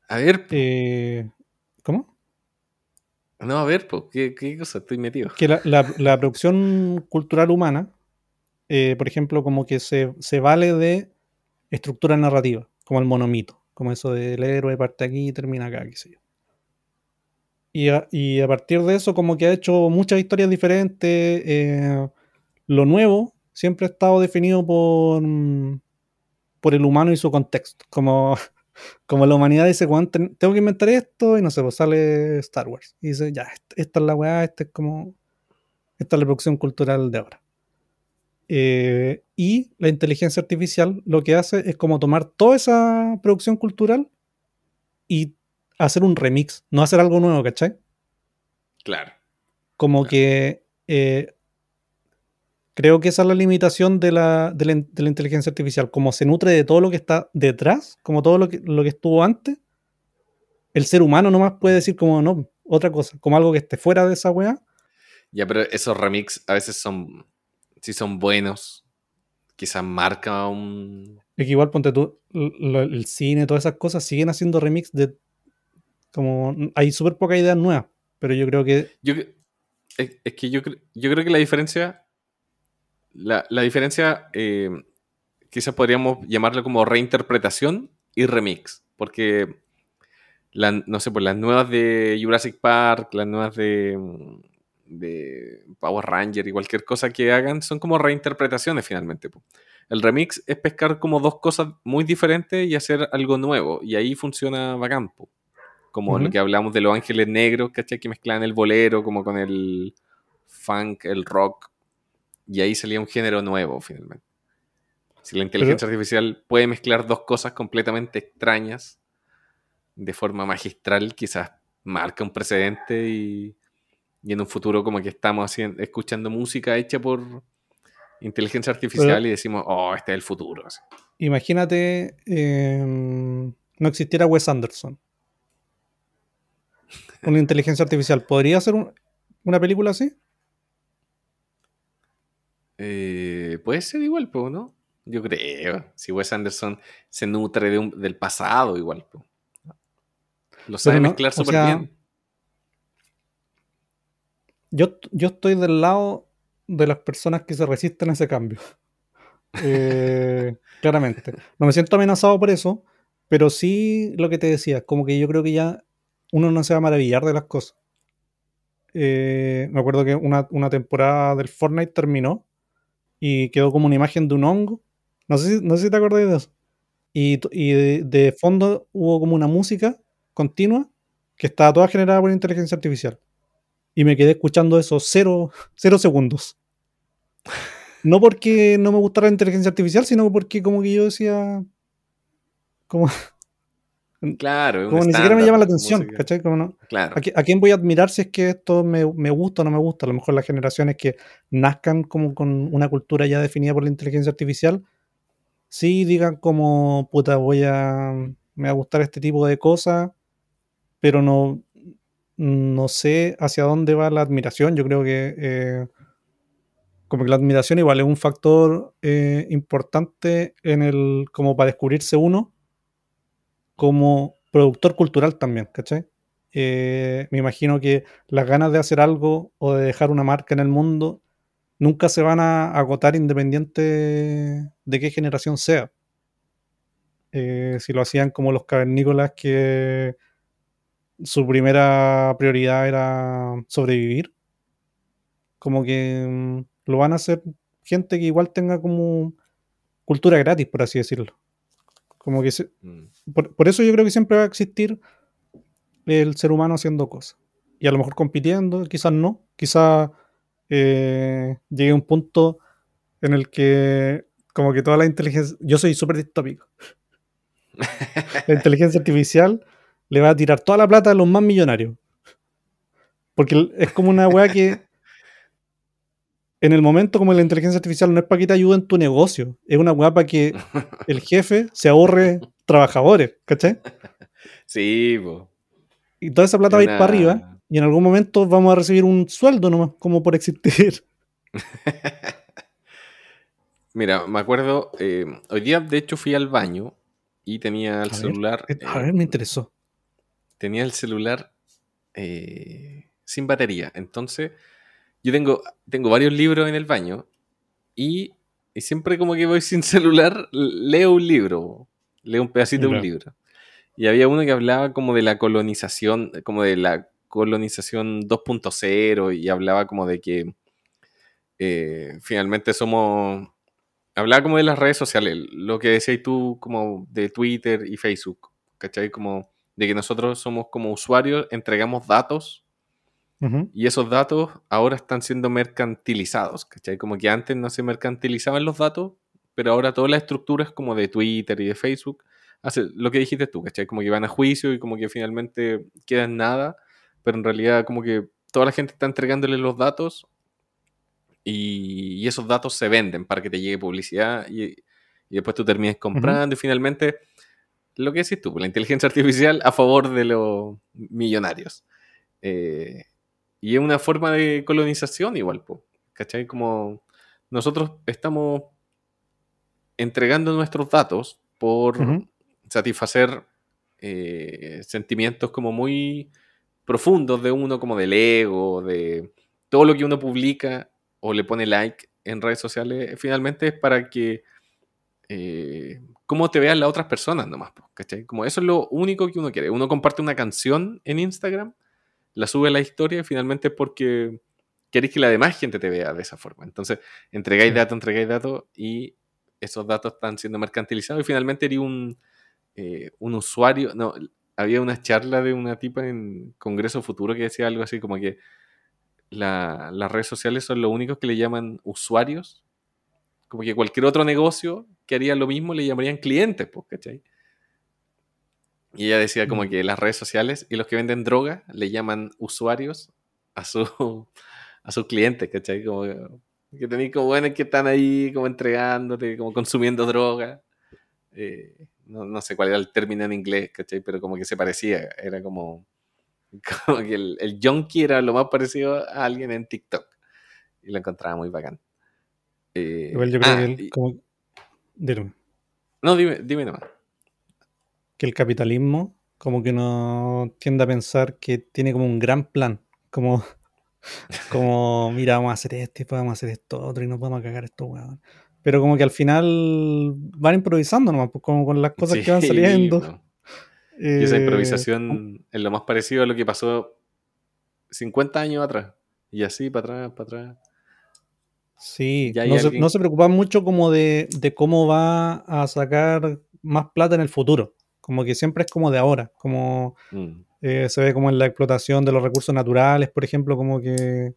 A ver, Eh, ¿Cómo? No, a ver, ¿qué, qué cosa estoy metido? que la, la- la producción cultural humana, eh, por ejemplo, como que se, se vale de estructura narrativa, como el monomito, como eso del héroe parte aquí y termina acá, qué sé yo. Y a, y a partir de eso, como que ha hecho muchas historias diferentes. eh, lo nuevo siempre ha estado definido por, mm, por el humano y su contexto. Como, como la humanidad dice, "Weón, ten- tengo que inventar esto, y no sé, pues sale Star Wars. Y dice, ya, est- esta es la weá, esta es como. Esta es la producción cultural de ahora. Eh, y la inteligencia artificial lo que hace es como tomar toda esa producción cultural y hacer un remix, no hacer algo nuevo, ¿cachai? Claro. Como Claro. que eh, creo que esa es la limitación de la, de, la, in- de la inteligencia artificial. Como se nutre de todo lo que está detrás, como todo lo que, lo que estuvo antes, el ser humano nomás puede decir como no, otra cosa, como algo que esté fuera de esa weá. Ya, pero esos remix a veces son, si son buenos, quizás marca un... Es que igual ponte tú, lo- el cine, todas esas cosas siguen haciendo remix de como hay súper pocas ideas nuevas, pero yo creo que Yo, es, es que yo, yo creo que la diferencia, la, la diferencia, eh, quizás podríamos llamarlo como reinterpretación y remix, porque, la- no sé, pues las nuevas de Jurassic Park, las nuevas de, mm, de Power Ranger y cualquier cosa que hagan son como reinterpretaciones finalmente. El remix es pescar como dos cosas muy diferentes y hacer algo nuevo, y ahí funciona bacán. po. Como lo Ujú. que hablamos de los ángeles negros, ¿cachai? Que mezclaban el bolero como con el funk, el rock. Y ahí salía un género nuevo, finalmente. Si la inteligencia artificial puede mezclar dos cosas completamente extrañas de forma magistral, quizás marca un precedente y, y en un futuro como que estamos haciendo, escuchando música hecha por inteligencia artificial Pero- y decimos, oh, este es el futuro. así. imagínate eh, no existiera Wes Anderson. Una inteligencia artificial, ¿podría hacer un- una película así? Eh, puede ser igual, po, ¿no? Yo creo. Si Wes Anderson se nutre de un- del pasado, igual. po. Lo sabe no, mezclar súper bien. Yo, yo estoy del lado de las personas que se resisten a ese cambio. Eh, claramente. No me siento amenazado por eso, pero sí lo que te decía, como que yo creo que ya uno no se va a maravillar de las cosas. Eh, me acuerdo que una, una temporada del Fortnite terminó y quedó como una imagen de un hongo. No sé si, no sé si te acordás de eso. Y, y de, de fondo hubo como una música continua que estaba toda generada por inteligencia artificial. Y me quedé escuchando eso cero, cero segundos. No porque no me gustara la inteligencia artificial, sino porque como que yo decía, como, Claro, Como ni siquiera me llama la atención, música. ¿cachai? Como no- Claro. ¿A, qui- a quién voy a admirar si es que esto me, me gusta o no me gusta? A lo mejor las generaciones que nazcan como con una cultura ya definida por la inteligencia artificial, sí digan como, puta, voy a, me va a gustar este tipo de cosas, pero no, no sé hacia dónde va la admiración. Yo creo que eh, como que la admiración igual es un factor eh, importante en el, como para descubrirse uno como productor cultural también, ¿cachai? Eh, me imagino que las ganas de hacer algo o de dejar una marca en el mundo nunca se van a agotar independiente de qué generación sea. Si lo hacían como los cavernícolas que su primera prioridad era sobrevivir, como que mm, lo van a hacer gente que igual tenga como cultura gratis, por así decirlo. Como que se- Mm. por, por eso yo creo que siempre va a existir el ser humano haciendo cosas. Y a lo mejor compitiendo, quizás no. Quizás eh, llegue a un punto en el que como que toda la inteligencia... Yo soy súper distópico. La inteligencia artificial le va a tirar toda la plata a los más millonarios. Porque es como una weá que en el momento como la inteligencia artificial no es para que te ayude en tu negocio, es una weá para que el jefe se ahorre trabajadores, ¿cachai? Sí, po. Y toda esa plata va a ir Una- para arriba y en algún momento vamos a recibir un sueldo nomás, como por existir. Mira, me acuerdo, eh, hoy día de hecho fui al baño y tenía el celular. A eh, ver, me interesó. Tenía el celular eh, sin batería. Entonces, yo tengo, tengo varios libros en el baño y, y siempre como que voy sin celular, leo un libro, leo un pedacito de un libro. Y había uno que hablaba como de la colonización, como de la colonización 2.0 y hablaba como de que eh, finalmente somos... Hablaba como de las redes sociales, lo que decías tú como de Twitter y Facebook, ¿cachai? Como de que nosotros somos como usuarios, entregamos datos y esos datos ahora están siendo mercantilizados, ¿cachai? Como que antes no se mercantilizaban los datos, pero ahora todas las estructuras como de Twitter y de Facebook hace lo que dijiste tú, ¿cachai? Como que van a juicio y como que finalmente queda en nada, pero en realidad como que toda la gente está entregándole los datos y, y esos datos se venden para que te llegue publicidad y, y después tú termines comprando y finalmente lo que decís tú, pues, la inteligencia artificial a favor de los millonarios. Eh, y es una forma de colonización igual, po, ¿cachai? Como nosotros estamos entregando nuestros datos por satisfacer eh, sentimientos como muy profundos de uno, como del ego, de todo lo que uno publica o le pone like en redes sociales, finalmente es para que eh, cómo te vean las otras personas nomás, ¿cachai? Como eso es lo único que uno quiere. Uno comparte una canción en Instagram, la sube a la historia y finalmente porque queréis que la demás gente te vea de esa forma. Entonces, entregáis datos, entregáis datos y esos datos están siendo mercantilizados y finalmente eres un, eh, un usuario. No, había una charla de una tipa en Congreso Futuro que decía algo así como que la- las redes sociales son los únicos que le llaman usuarios. Como que cualquier otro negocio que haría lo mismo le llamarían clientes, pues, ¿cachai? Y ella decía como que las redes sociales y los que venden droga le llaman usuarios a su a sus clientes, ¿cachai? Como que, tenéis como buenos que están ahí como entregándote, como consumiendo droga. Eh, no, no sé cuál era el término en inglés, ¿cachai? Pero como que se parecía, era como, como que el, el junkie era lo más parecido a alguien en TikTok. Y lo encontraba muy bacán. Eh, Igual yo creo ah, que y- como- dilo, no, dime, dime nomás. que el capitalismo como que no tiende a pensar que tiene como un gran plan, como, como mira, vamos a hacer esto vamos a hacer esto otro y nos vamos a cagar esto, weón. Pero como que al final van improvisando nomás, pues, como con las cosas que van saliendo. Y esa Eh, improvisación es lo más parecido a lo que pasó 50 años atrás. Y así, para atrás, para atrás. Sí, no se, no se preocupan mucho como de, de cómo va a sacar más plata en el futuro. Como que siempre es como de ahora. Como Mm. eh, se ve como en la explotación de los recursos naturales, por ejemplo, como que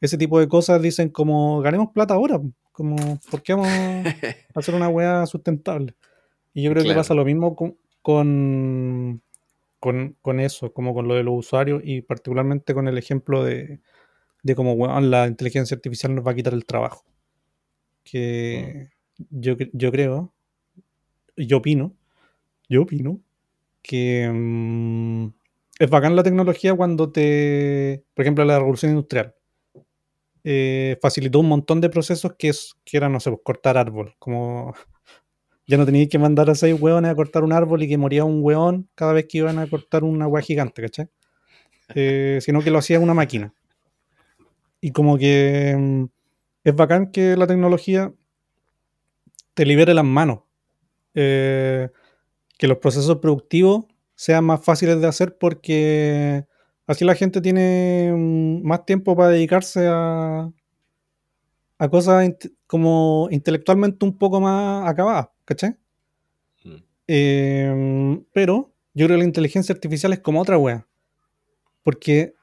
ese tipo de cosas dicen como ganemos plata ahora. Como, ¿por qué vamos a hacer una weá sustentable? Y yo creo que pasa lo mismo con, con, con eso, como con lo de los usuarios y particularmente con el ejemplo de, de cómo weón, la inteligencia artificial nos va a quitar el trabajo. Que yo, cre- yo creo, yo opino, yo opino que mm, es bacán la tecnología cuando te, por ejemplo, la revolución industrial eh, facilitó un montón de procesos que, es, que eran, no sé, pues, cortar árbol, como ya no teníais que mandar a seis hueones a cortar un árbol y que moría un hueón cada vez que iban a cortar una hueá gigante, ¿cachai? Eh, sino que lo hacía una máquina. Y como que mm, es bacán que la tecnología te libere las manos. Eh, que los procesos productivos sean más fáciles de hacer porque así la gente tiene mm, más tiempo para dedicarse a, a cosas como intelectualmente un poco más acabadas, ¿cachai? Mm. Eh, pero yo creo que la inteligencia artificial es como otra wea. Porque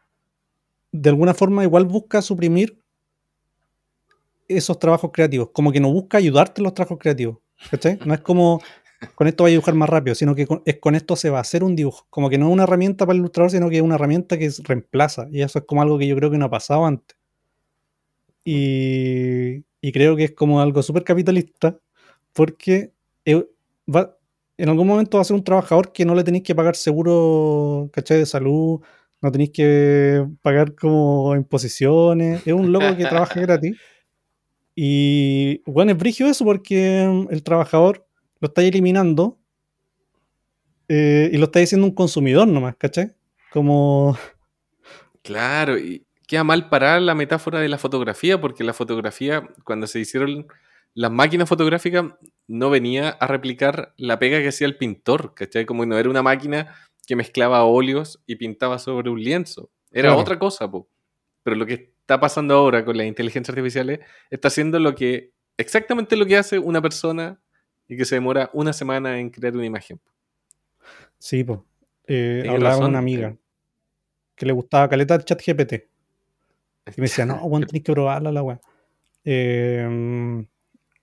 de alguna forma igual busca suprimir esos trabajos creativos. Como que no busca ayudarte en los trabajos creativos. ¿Cachai? No es como con esto va a dibujar más rápido, sino que con, es con esto se va a hacer un dibujo. Como que no es una herramienta para el ilustrador, sino que es una herramienta que reemplaza. Y eso es como algo que yo creo que no ha pasado antes. Y, y creo que es como algo súper capitalista, porque eh, va- en algún momento va a ser un trabajador que no le tenéis que pagar seguro, ¿cachai? De salud, no tenéis que pagar como imposiciones. Es un loco que trabaja gratis. Y bueno, es brigio eso porque mm, el trabajador lo está eliminando eh, y lo está diciendo un consumidor nomás, ¿cachai? Como, Claro, y queda mal parar la metáfora de la fotografía, porque la fotografía, cuando se hicieron las máquinas fotográficas, no venía a replicar la pega que hacía el pintor, ¿cachai? Como no era una máquina que mezclaba óleos y pintaba sobre un lienzo. Era Claro. otra cosa, po. Pero lo que está pasando ahora con las inteligencias artificiales está haciendo lo que, exactamente lo que hace una persona y que se demora una semana en crear una imagen. sí, pues. Eh, hablaba con razón, una amiga eh. que le gustaba caleta el chat GPT. Y me decía, no, weón, tenés que probarla la weá. Eh,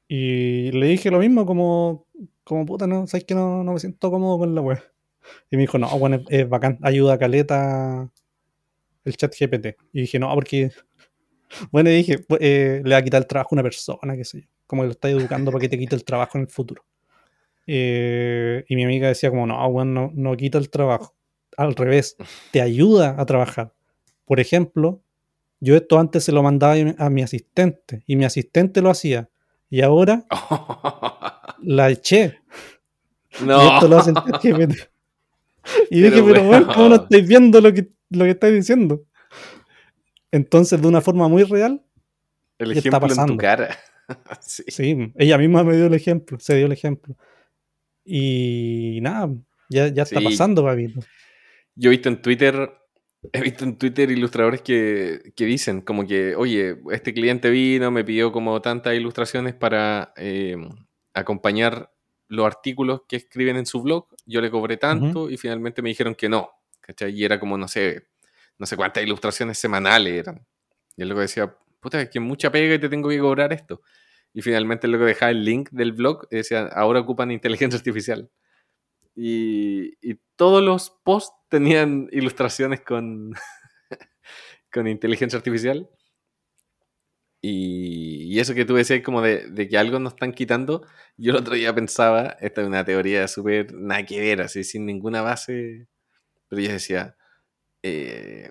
y le dije lo mismo, como, como puta, no, sabes que no, no me siento cómodo con la weá. Y me dijo, no, bueno, es, bacán, ayuda a caleta el chat GPT. Y dije, no, porque. Bueno, y dije, pues, eh, le va a quitar el trabajo a una persona, qué sé yo. Como que lo está educando para que te quite el trabajo en el futuro. Eh, y mi amiga decía, como, no, weón, no, no quita el trabajo. Al revés, te ayuda a trabajar. Por ejemplo, yo esto antes se lo mandaba a mi asistente y mi asistente lo hacía. Y ahora la eché. Y no. esto lo hace el chat GPT. Y Pero dije, pero bueno, ¿cómo no estáis viendo lo que, lo que estáis diciendo? Entonces, de una forma muy real, El ¿qué está ejemplo en tu pasando? cara. sí. sí, ella misma me dio el ejemplo, se dio el ejemplo. Y nada, ya, ya está Sí. pasando, papito. Yo he visto en Twitter, he visto en Twitter ilustradores que, que dicen como que, oye, este cliente vino, me pidió como tantas ilustraciones para eh, acompañar los artículos que escriben en su blog. Yo le cobré tanto y finalmente me dijeron que no. ¿cachai? Y era como, no sé, no sé cuántas ilustraciones semanales eran. Y el loco decía, puta, es que mucha pega y te tengo que cobrar esto. Y finalmente el loco dejaba el link del blog y decía, ahora ocupan inteligencia artificial. Y, y todos los posts tenían ilustraciones con, con inteligencia artificial. Y, y eso que tú decías como de, de que algo nos están quitando, yo el otro día pensaba, esta es una teoría súper nada que ver, así sin ninguna base, pero yo decía, eh,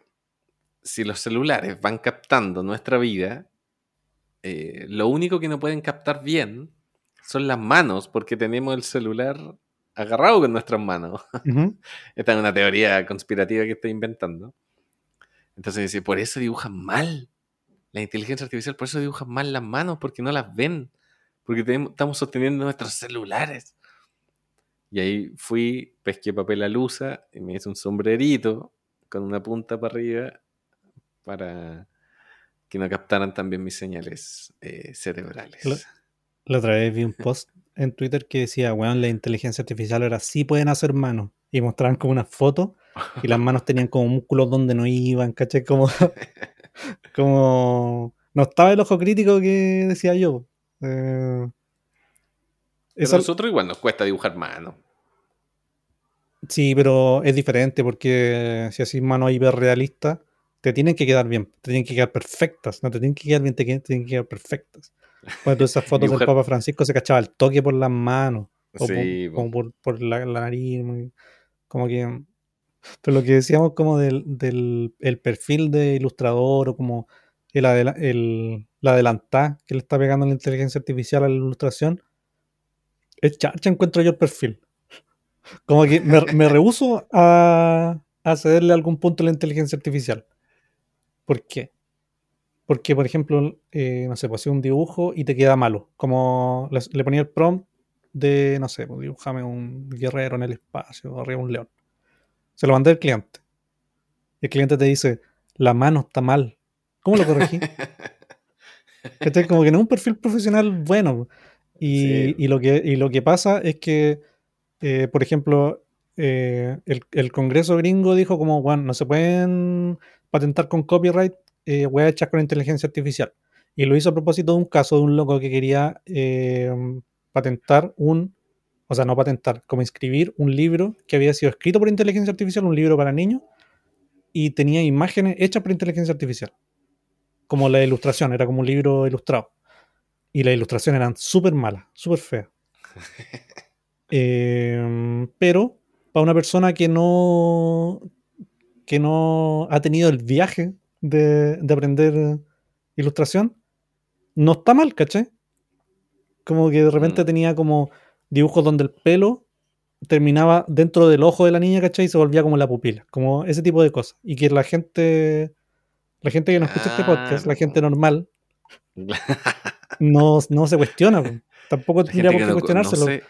si los celulares van captando nuestra vida, eh, lo único que no pueden captar bien son las manos, porque tenemos el celular agarrado con nuestras manos. Esta es una teoría conspirativa que estoy inventando. Entonces dice, por eso dibujan mal. La inteligencia artificial, por eso dibujan mal las manos, porque no las ven. Porque tenemos- estamos sosteniendo nuestros celulares. Y ahí fui, pesqué papel alusa y me hice un sombrerito con una punta para arriba para que no captaran también mis señales eh, cerebrales. La otra vez vi un post en Twitter que decía, weón, la inteligencia artificial ahora sí pueden hacer manos. Y mostraban como unas fotos y las manos tenían como músculos donde no iban, ¿cachai? Como, como no estaba el ojo crítico que decía yo. Eh, eso- a nosotros igual nos cuesta dibujar mano. Sí, pero es diferente porque si haces manos hiperrealistas, te tienen que quedar bien, te tienen que quedar perfectas, no te tienen que quedar bien, te tienen que quedar perfectas. Cuando esas fotos del Papa Francisco se cachaba el toque por las manos, o Sí, por, po. como por, por la, la nariz, como que... Pero lo que decíamos como del, del el perfil de ilustrador o como el, adela- el, la adelantada que le está pegando la inteligencia artificial a la ilustración, es encuentro yo el perfil. Como que me, me rehuso a, a cederle algún punto a la inteligencia artificial. ¿Por qué? Porque, por ejemplo, eh, no sé, pues un dibujo y te queda malo. Como le, le ponía el prompt de, no sé, pues dibujame un guerrero en el espacio, arriba un león. Se lo mandé al cliente. Y el cliente te dice, la mano está mal. ¿Cómo lo corregí? Como que no es un perfil profesional bueno. Y, Sí. y lo, que, y lo que pasa es que, eh, por ejemplo, eh, el, el Congreso gringo dijo como, bueno, no se pueden patentar con copyright eh, weas hechas con inteligencia artificial. Y lo hizo a propósito de un caso de un loco que quería eh, patentar un, o sea, no patentar, como inscribir un libro que había sido escrito por inteligencia artificial, un libro para niños, y tenía imágenes hechas por inteligencia artificial. Como la ilustración, era como un libro ilustrado. Y las ilustraciones eran súper malas, súper feas. Eh, pero para una persona que no que no ha tenido el viaje de, de aprender ilustración, no está mal, ¿cachai? Como que de repente Mm. tenía como dibujos donde el pelo terminaba dentro del ojo de la niña, ¿cachai? Y se volvía como la pupila, como ese tipo de cosas. Y que la gente, la gente que no escucha este podcast, la gente normal, no, no se cuestiona. po. Tampoco La tendría por que qué no cuestionárselo. conoce,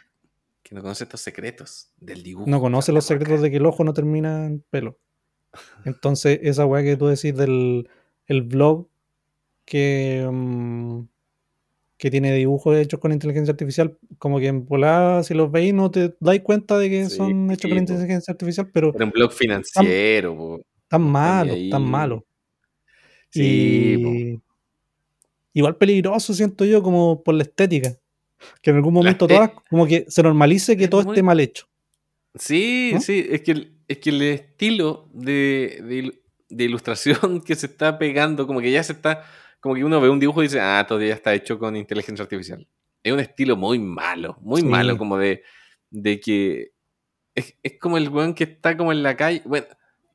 que no conoce estos secretos del dibujo. no conoce los secretos de que el ojo no termina en pelo. Entonces, esa weá que tú decís del el blog que, mm, que tiene dibujos hechos con inteligencia artificial, como que en volada, si los veis, no te dais cuenta de que Sí, son hechos sí, con inteligencia artificial, pero Era un blog financiero. po. tan malo, tan ahí. malo. Sí, y igual peligroso, siento yo, como por la estética. Que en algún momento todas, como que se normalice que es todo muy- esté mal hecho. Sí, ¿No? sí, es que el, es que el estilo de, de ilustración que se está pegando, como que ya se está, como que uno ve un dibujo y dice, ah, todavía está hecho con inteligencia artificial. Es un estilo muy malo, muy Sí. malo, como de, de que es, es como el weón que está como en la calle, bueno,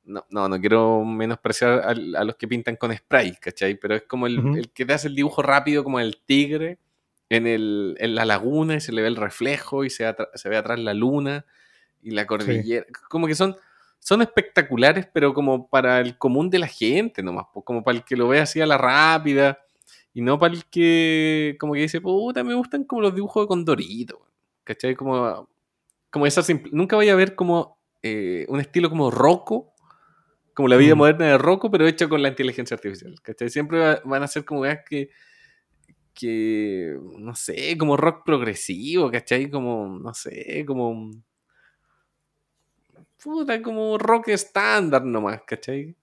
no, no, no quiero menospreciar a, los que pintan con spray, ¿cachai? Pero es como el, que te hace el dibujo rápido como el tigre en, el, en la laguna y se le ve el reflejo y se, se ve atrás la luna y la cordillera. Como que son, son espectaculares, pero como para el común de la gente nomás, como para el que lo ve así a la rápida y no para el que como que dice, puta, me gustan como los dibujos de Condorito, weón", ¿cachai? Como, como esa simple... Nunca voy a ver como eh, un estilo como Rocco, como la vida Mm. moderna de Rocco, pero hecho con la inteligencia artificial, ¿cachai? Siempre va- van a ser como weas que que, no sé, como rock progresivo, ¿cachai? Como, no sé, como... Puta, como rock estándar nomás, ¿cachai?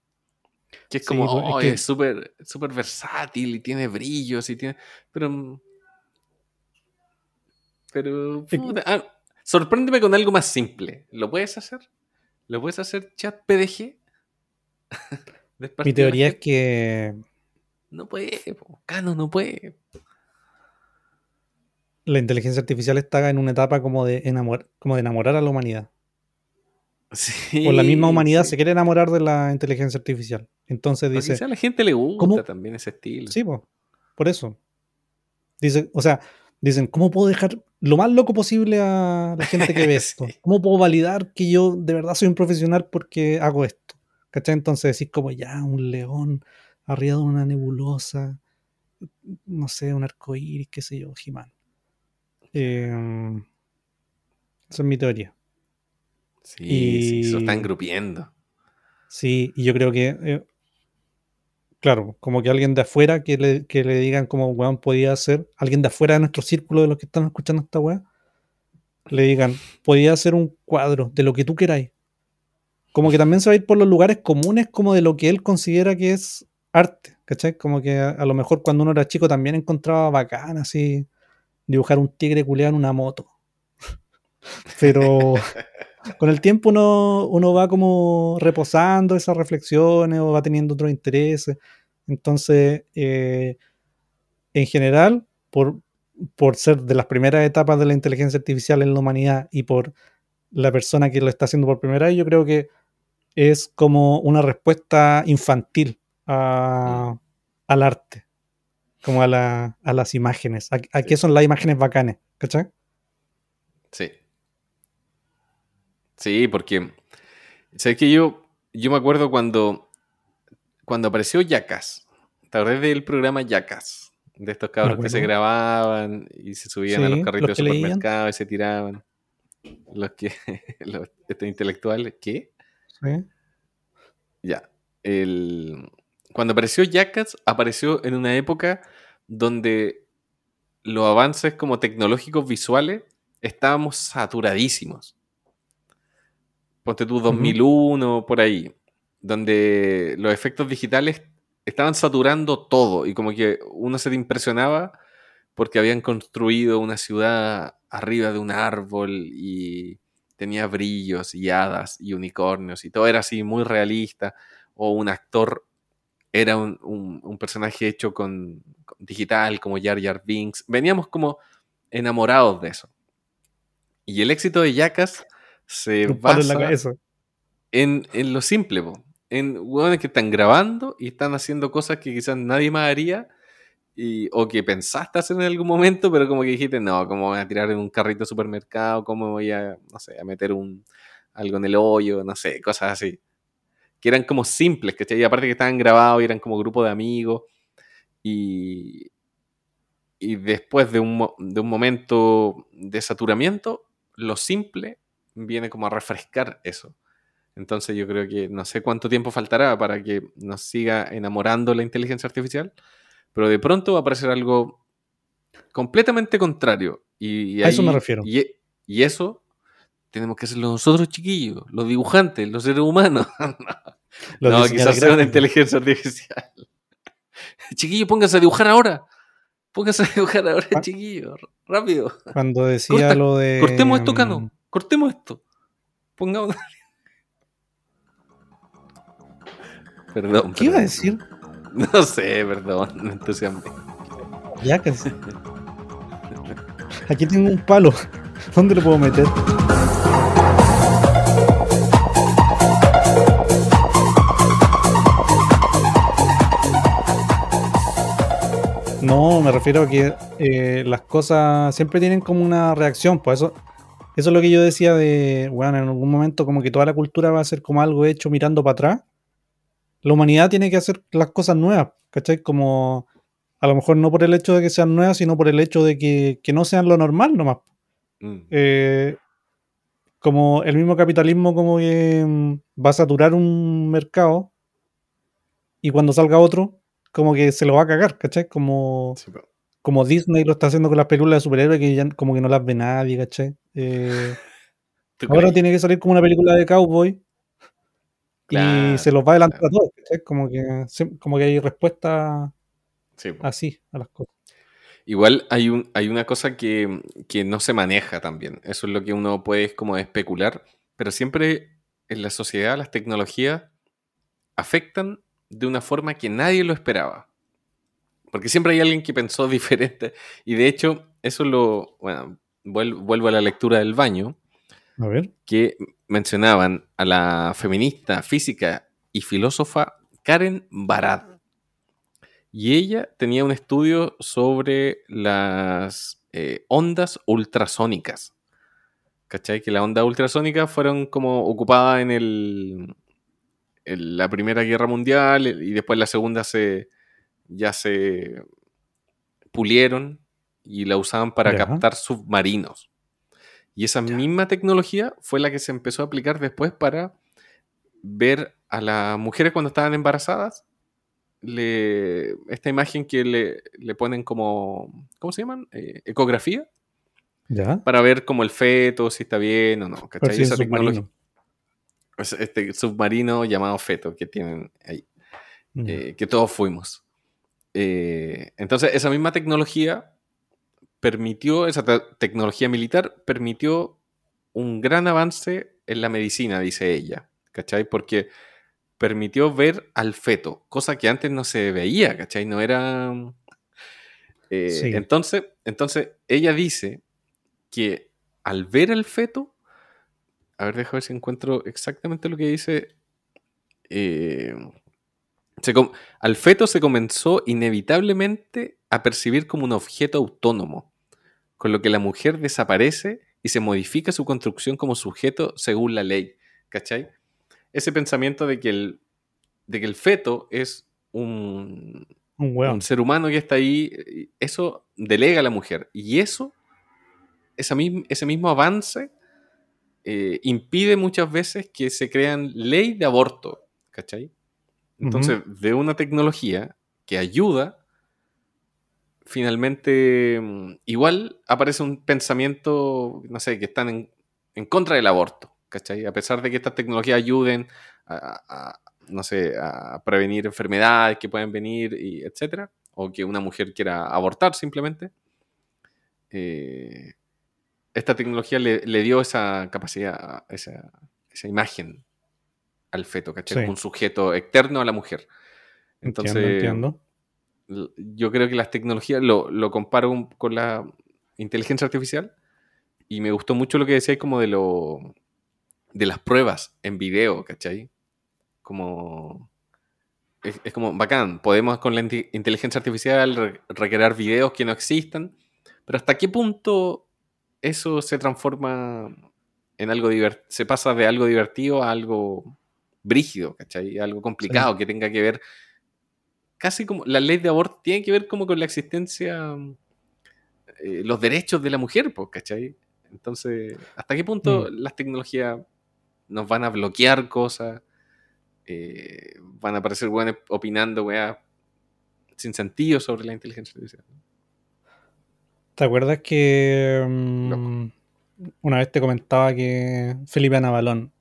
Que es como, oh, es súper súper versátil y tiene brillos y tiene... Pero... Pero... Es que- Puta, ah, sorpréndeme con algo más simple. ¿Lo puedes hacer? ¿Lo puedes hacer chat PDG? ¿De parte Mi teoría es que No puede. Cano no puede. la inteligencia artificial está en una etapa como de, enamor como de enamorar a la humanidad. Sí, o la misma humanidad sí. se quiere enamorar de la inteligencia artificial. Entonces dice, quizá a la gente le gusta ¿cómo? también ese estilo. sí, po, por eso. Dice, o sea, dicen, ¿cómo puedo dejar lo más loco posible a la gente que ve esto? ¿Cómo puedo validar que yo de verdad soy un profesional porque hago esto? ¿Cachai? Entonces decís como ya, un león arriba de una nebulosa, no sé, un arcoíris, qué sé yo, Jimán. Eh, esa es mi teoría. Sí, sí, se lo están Y- grupiendo. Sí, y yo creo que, eh, claro, como que alguien de afuera que le, que le digan como weón podía hacer, alguien de afuera de nuestro círculo de los que están escuchando esta weá, le digan, podía hacer un cuadro de lo que tú queráis. Como que también se va a ir por los lugares comunes como de lo que él considera que es arte, ¿cachai? Como que a, a lo mejor cuando uno era chico también encontraba bacán así dibujar un tigre culeado en una moto. Pero, con el tiempo uno, uno va como reposando esas reflexiones o va teniendo otros intereses. Entonces, eh, en general, por, por ser de las primeras etapas de la inteligencia artificial en la humanidad y por la persona que lo está haciendo por primera vez, yo creo que es como una respuesta infantil a- Mm. al arte, como a, la- a las imágenes. ¿A, a qué son las imágenes bacanes? ¿Cachai? Sí. Sí, porque. ¿Sabes que yo, yo me acuerdo cuando, cuando apareció Yacas. ¿Te acordás del programa Yacas? De estos cabros que se grababan y se subían a los carritos de leían. supermercado y se tiraban. Los que. los estos intelectuales. ¿Qué? Sí. Ya. El... Cuando apareció Jackass, apareció en una época donde los avances como tecnológicos visuales estábamos saturadísimos. Ponte tú 2001, por ahí, donde los efectos digitales estaban saturando todo y como que uno se impresionaba porque habían construido una ciudad arriba de un árbol y tenía brillos y hadas y unicornios y todo era así muy realista o un actor era un, un- un personaje hecho con, con digital como Jar Jar Binks. Veníamos como enamorados de eso. Y el éxito de Jackass se en la basa cabeza. en, en lo simple, po. en hueones que están grabando y están haciendo cosas que quizás nadie más haría y, o que pensaste hacer en algún momento, pero como que dijiste, no, ¿cómo voy a tirar en un carrito de supermercado? ¿Cómo voy a, no sé, a meter un, algo en el hoyo? No sé, cosas así. Que eran como simples, ¿cachai? Y aparte que estaban grabados y eran como grupo de amigos. Y, y después de un, de un momento de saturamiento, lo simple viene como a refrescar eso. Entonces yo creo que no sé cuánto tiempo faltará para que nos siga enamorando la inteligencia artificial, pero de pronto va a aparecer algo completamente contrario. Y, y A eso me refiero. Y, y eso tenemos que hacerlo nosotros, chiquillos, los dibujantes, los seres humanos. Los no, diseñadores quizás sea una inteligencia artificial. Chiquillo, pónganse a dibujar ahora. Pónganse a dibujar ahora, Ah. chiquillo. Rápido. Cuando decía Corta- lo de. Cortemos esto, Cano. Cortemos esto. Pongamos. Perdón. ¿Qué iba a decir? No sé, perdón. Me entusiasmé. Ya casi. Aquí tengo un palo. ¿Dónde lo puedo meter? No, me refiero a que eh, las cosas siempre tienen como una reacción. Pues eso, eso es lo que yo decía de, bueno, en algún momento como que toda la cultura va a ser como algo hecho mirando para atrás. La humanidad tiene que hacer las cosas nuevas, ¿cachai? Como a lo mejor no por el hecho de que sean nuevas, sino por el hecho de que, que no sean lo normal nomás. Mm. Eh, como el mismo capitalismo como que mm, va a saturar un mercado y cuando salga otro, como que se lo va a cagar, ¿cachai? Como, Sí, pero- como Disney lo está haciendo con las películas de superhéroes que ya como que no las ve nadie, ¿cachai? Eh, ¿Tú ahora crees? tiene que salir como una película de cowboy Claro, y se los va a adelantar a todos, ¿cachai? Como que, como que hay respuesta Sí, así a las cosas. Igual hay, un, hay una cosa que, que no se maneja también. Eso es lo que uno puede como especular. Pero siempre en la sociedad las tecnologías afectan de una forma que nadie lo esperaba. Porque siempre hay alguien que pensó diferente. Y de hecho, eso lo... Bueno, vuel- vuelvo a la lectura del baño, A ver. que mencionaban a la feminista, física y filósofa Karen Barad. Y ella tenía un estudio sobre las eh, ondas ultrasónicas. ¿Cachai? Que las ondas ultrasónicas fueron como ocupadas en, el, en la Primera Guerra Mundial y después la Segunda se, ya se pulieron y la usaban para captar submarinos. Y esa misma tecnología fue la que se empezó a aplicar después para ver a las mujeres cuando estaban embarazadas. Le, esta imagen que le, le ponen como, ¿cómo se llaman? Eh, ecografía, Ya. para ver como el feto, si está bien o no. ¿cachai? si es Esa tecnología, submarino. este submarino llamado feto que tienen ahí eh, que todos fuimos. Eh, entonces, esa misma tecnología permitió, esa te- tecnología militar permitió un gran avance en la medicina, dice ella, ¿cachai? Porque permitió ver al feto, cosa que antes no se veía, ¿cachai? No era... eh, Sí. entonces, entonces, ella dice que al ver el feto, a ver, déjame ver si encuentro exactamente lo que dice. eh, se al feto se comenzó inevitablemente a percibir como un objeto autónomo, con lo que la mujer desaparece y se modifica su construcción como sujeto según la ley. ¿Cachai? Ese pensamiento de que el, de que el feto es un, Un weón. un ser humano que está ahí, eh, eso delega a la mujer. Y eso, esa ese mismo avance, eh, impide muchas veces que se crean ley de aborto, ¿cachai? Entonces, de una tecnología que ayuda, finalmente, mm, igual aparece un pensamiento, no sé, que están en, en contra del aborto, ¿cachai? A pesar de que estas tecnologías ayuden a, a- a, no sé, a prevenir enfermedades que pueden venir, y etcétera, o que una mujer quiera abortar simplemente, eh, esta tecnología le, le dio esa capacidad, esa, esa imagen al feto, ¿cachai? Sí. Como un sujeto externo a la mujer. Entonces, entiendo, entiendo. yo creo que las tecnologías lo, lo comparo con la inteligencia artificial y me gustó mucho lo que decías como de lo de las pruebas en video, ¿cachai? Como es, es como bacán, podemos con la inte- inteligencia artificial re- recrear videos que no existan, pero ¿hasta qué punto eso se transforma en algo divertido, se pasa de algo divertido a algo brígido, ¿cachai? Algo complicado que tenga que ver casi como la ley de aborto tiene que ver como con la existencia, eh, los derechos de la mujer, pues, ¿cachai? Entonces, ¿hasta qué punto las tecnologías nos van a bloquear cosas? Eh, van a aparecer weones opinando, weá, sin sentido sobre la inteligencia artificial. ¿Te acuerdas que mm, una vez te comentaba que Felipe Anabalón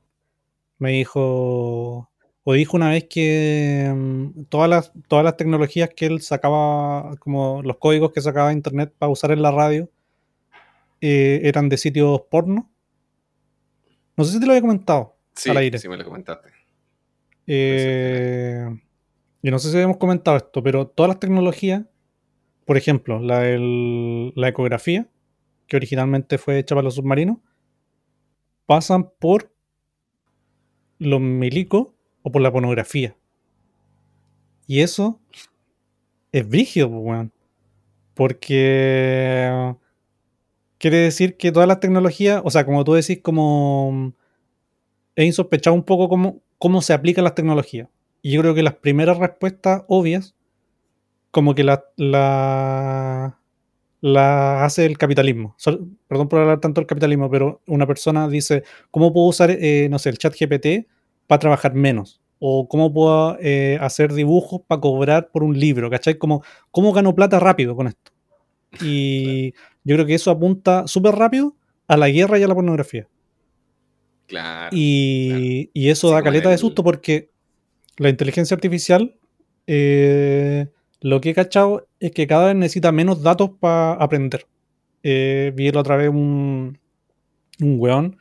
me dijo, o dijo una vez que mm, todas las, todas las tecnologías que él sacaba, como los códigos que sacaba de internet para usar en la radio, eh, eran de sitios porno? No sé si te lo había comentado Sí, al aire. sí me lo comentaste. Eh, y no sé si habíamos comentado esto, pero todas las tecnologías, por ejemplo, la, del- la ecografía, que originalmente fue hecha para los submarinos, pasan por los milicos o por la pornografía. Y eso es brígido, pues, weón. Porque quiere decir que todas las tecnologías, o sea, como tú decís, como he insospechado un poco cómo, cómo se aplican las tecnologías. Y yo creo que las primeras respuestas obvias, como que la, la, la hace el capitalismo. Perdón por hablar tanto del capitalismo, pero una persona dice, ¿cómo puedo usar, eh, no sé, el chat GPT para trabajar menos? O cómo puedo eh, hacer dibujos para cobrar por un libro, ¿cachai? Como, ¿Cómo gano plata rápido con esto? Y yo creo que eso apunta súper rápido a la guerra y a la pornografía. Claro. Y, y eso Sí, da caleta de susto porque la inteligencia artificial, eh, lo que he cachado es que cada vez necesita menos datos para aprender. Eh, vi la otra vez un, un weón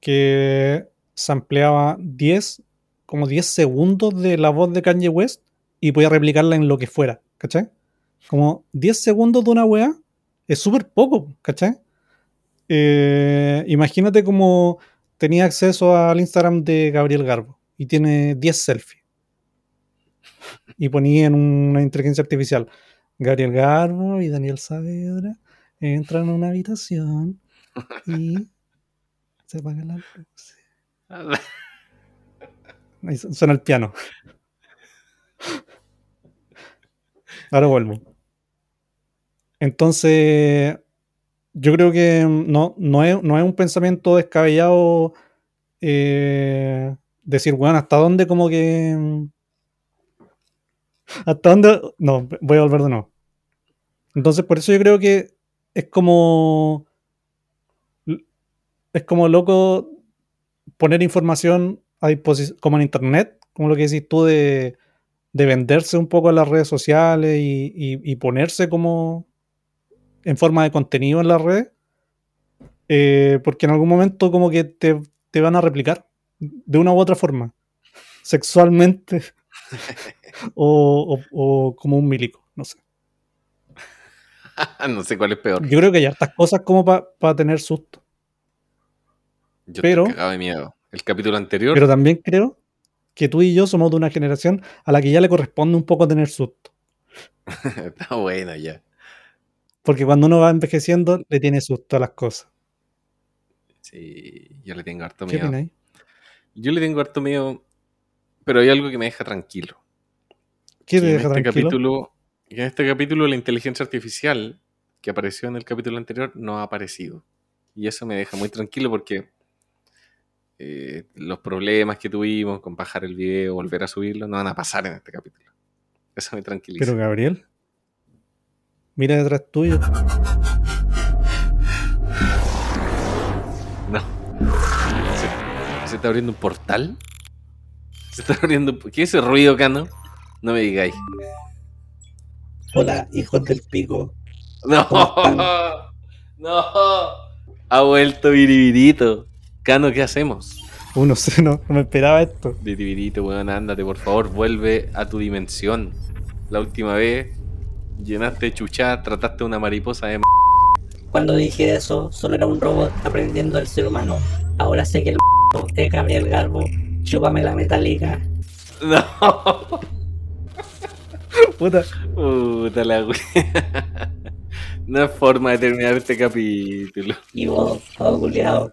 que sampleaba 10, como 10 segundos de la voz de Kanye West y podía replicarla en lo que fuera, ¿cachai? Como 10 segundos de una weá es súper poco, ¿cachai? Eh, imagínate como tenía acceso al Instagram de Gabriel Garbo y tiene 10 selfies. Y ponía en una inteligencia artificial Gabriel Garbo y Daniel Saavedra entran a una habitación y se apagan las luces. Ahí su- suena el piano. Ahora vuelvo. Entonces, yo creo que no, no, es, no es un pensamiento descabellado eh, decir, bueno, ¿hasta dónde como que... ¿Hasta dónde? No, voy a volver de nuevo. Entonces, por eso yo creo que es como... Es como loco poner información a disposición, como en internet, como lo que decís tú de, de venderse un poco en las redes sociales y, y- y ponerse como en forma de contenido en las redes. Eh, porque en algún momento como que te, te van a replicar de una u otra forma. Sexualmente o, o- o como un milico, no sé. no sé cuál es peor. Yo creo que hay hartas cosas como para tener susto. Yo pero- cagado de miedo. El capítulo anterior, Pero también creo que tú y yo somos de una generación a la que ya le corresponde un poco tener susto. está bueno ya. Porque cuando uno va envejeciendo, le tiene susto a las cosas. Sí, yo le tengo harto ¿Qué miedo. Yo le tengo harto miedo, pero hay algo que me deja tranquilo. ¿Qué te que en deja este tranquilo? capítulo, en este capítulo la inteligencia artificial que apareció en el capítulo anterior no ha aparecido. Y eso me deja muy tranquilo porque eh, los problemas que tuvimos con bajar el video, volver a subirlo, no van a pasar en este capítulo. Eso me tranquiliza. Pero Gabriel, mira detrás tuyo. No. ¿Se, se está abriendo un portal? ¿Se está abriendo un... ¿Qué es ese ruido, Cano? No me digáis. Hola, hijos del pico. No, no. Ha vuelto Viribirito. Cano, ¿qué hacemos? Uno sé, no, no me esperaba esto. Viribirito, weón, ándate, por favor, vuelve a tu dimensión. La última vez llenaste de chuchá, trataste a una mariposa de... m- Cuando dije eso, solo era un robot aprendiendo del ser humano. Ahora sé que el es Gabriel Garbo. Chúpame la metálica. No. Puta, Puta la wea. No es forma de terminar este capítulo. Y vos, todo culiado,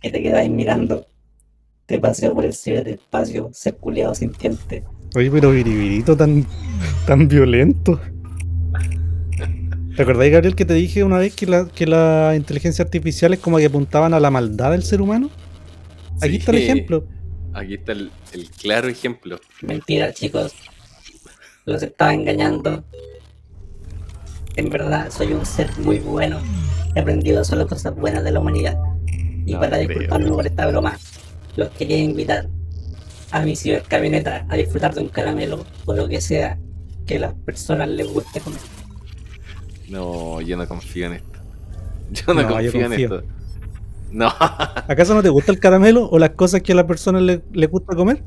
que te quedáis mirando. Te paseo por el ciberespacio, ser culiado sintiente. oye, pero viribirito tan, tan violento. ¿Te acordáis, Gabriel, que te dije una vez que la, que la inteligencia artificial es como que apuntaban a la maldad del ser humano? Aquí Sí. está el ejemplo. Aquí está el, el claro ejemplo. Mentira, chicos. Los estaba engañando. En verdad, soy un ser muy bueno. He aprendido solo cosas buenas de la humanidad. Y No para creo. disculparme por esta broma, los quería invitar a mi cibercamioneta a disfrutar de un caramelo o lo que sea que a las personas les guste comer. No, yo no confío en esto. Yo no, No, yo confío, en esto. No, ¿Acaso no te gusta el caramelo o las cosas que a la persona le, le gusta comer?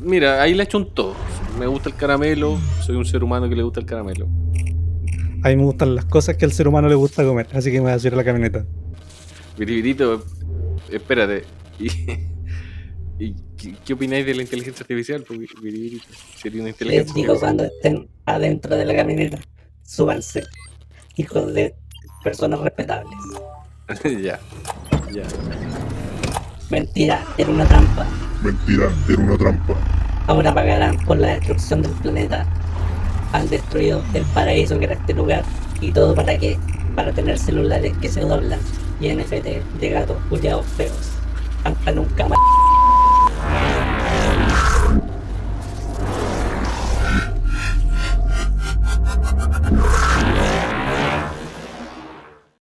Mira, ahí le echo un todo. Me gusta el caramelo, soy un ser humano que le gusta el caramelo. A mí me gustan las cosas que al ser humano le gusta comer, así que me voy a subir a la camioneta. Viribirito, espérate. ¿Y, y qué, qué opináis de la inteligencia artificial? Viribirito, sería una Les inteligencia digo artificial. cuando estén adentro de la camioneta, súbanse. Hijos de personas respetables. ya, ya. Mentira, era una trampa. Mentira, era una trampa. Ahora pagarán por la destrucción del planeta. Han destruido el paraíso que era este lugar. ¿Y todo para qué? Para tener celulares que se doblan y NFT de gatos culiados feos. Hasta nunca más.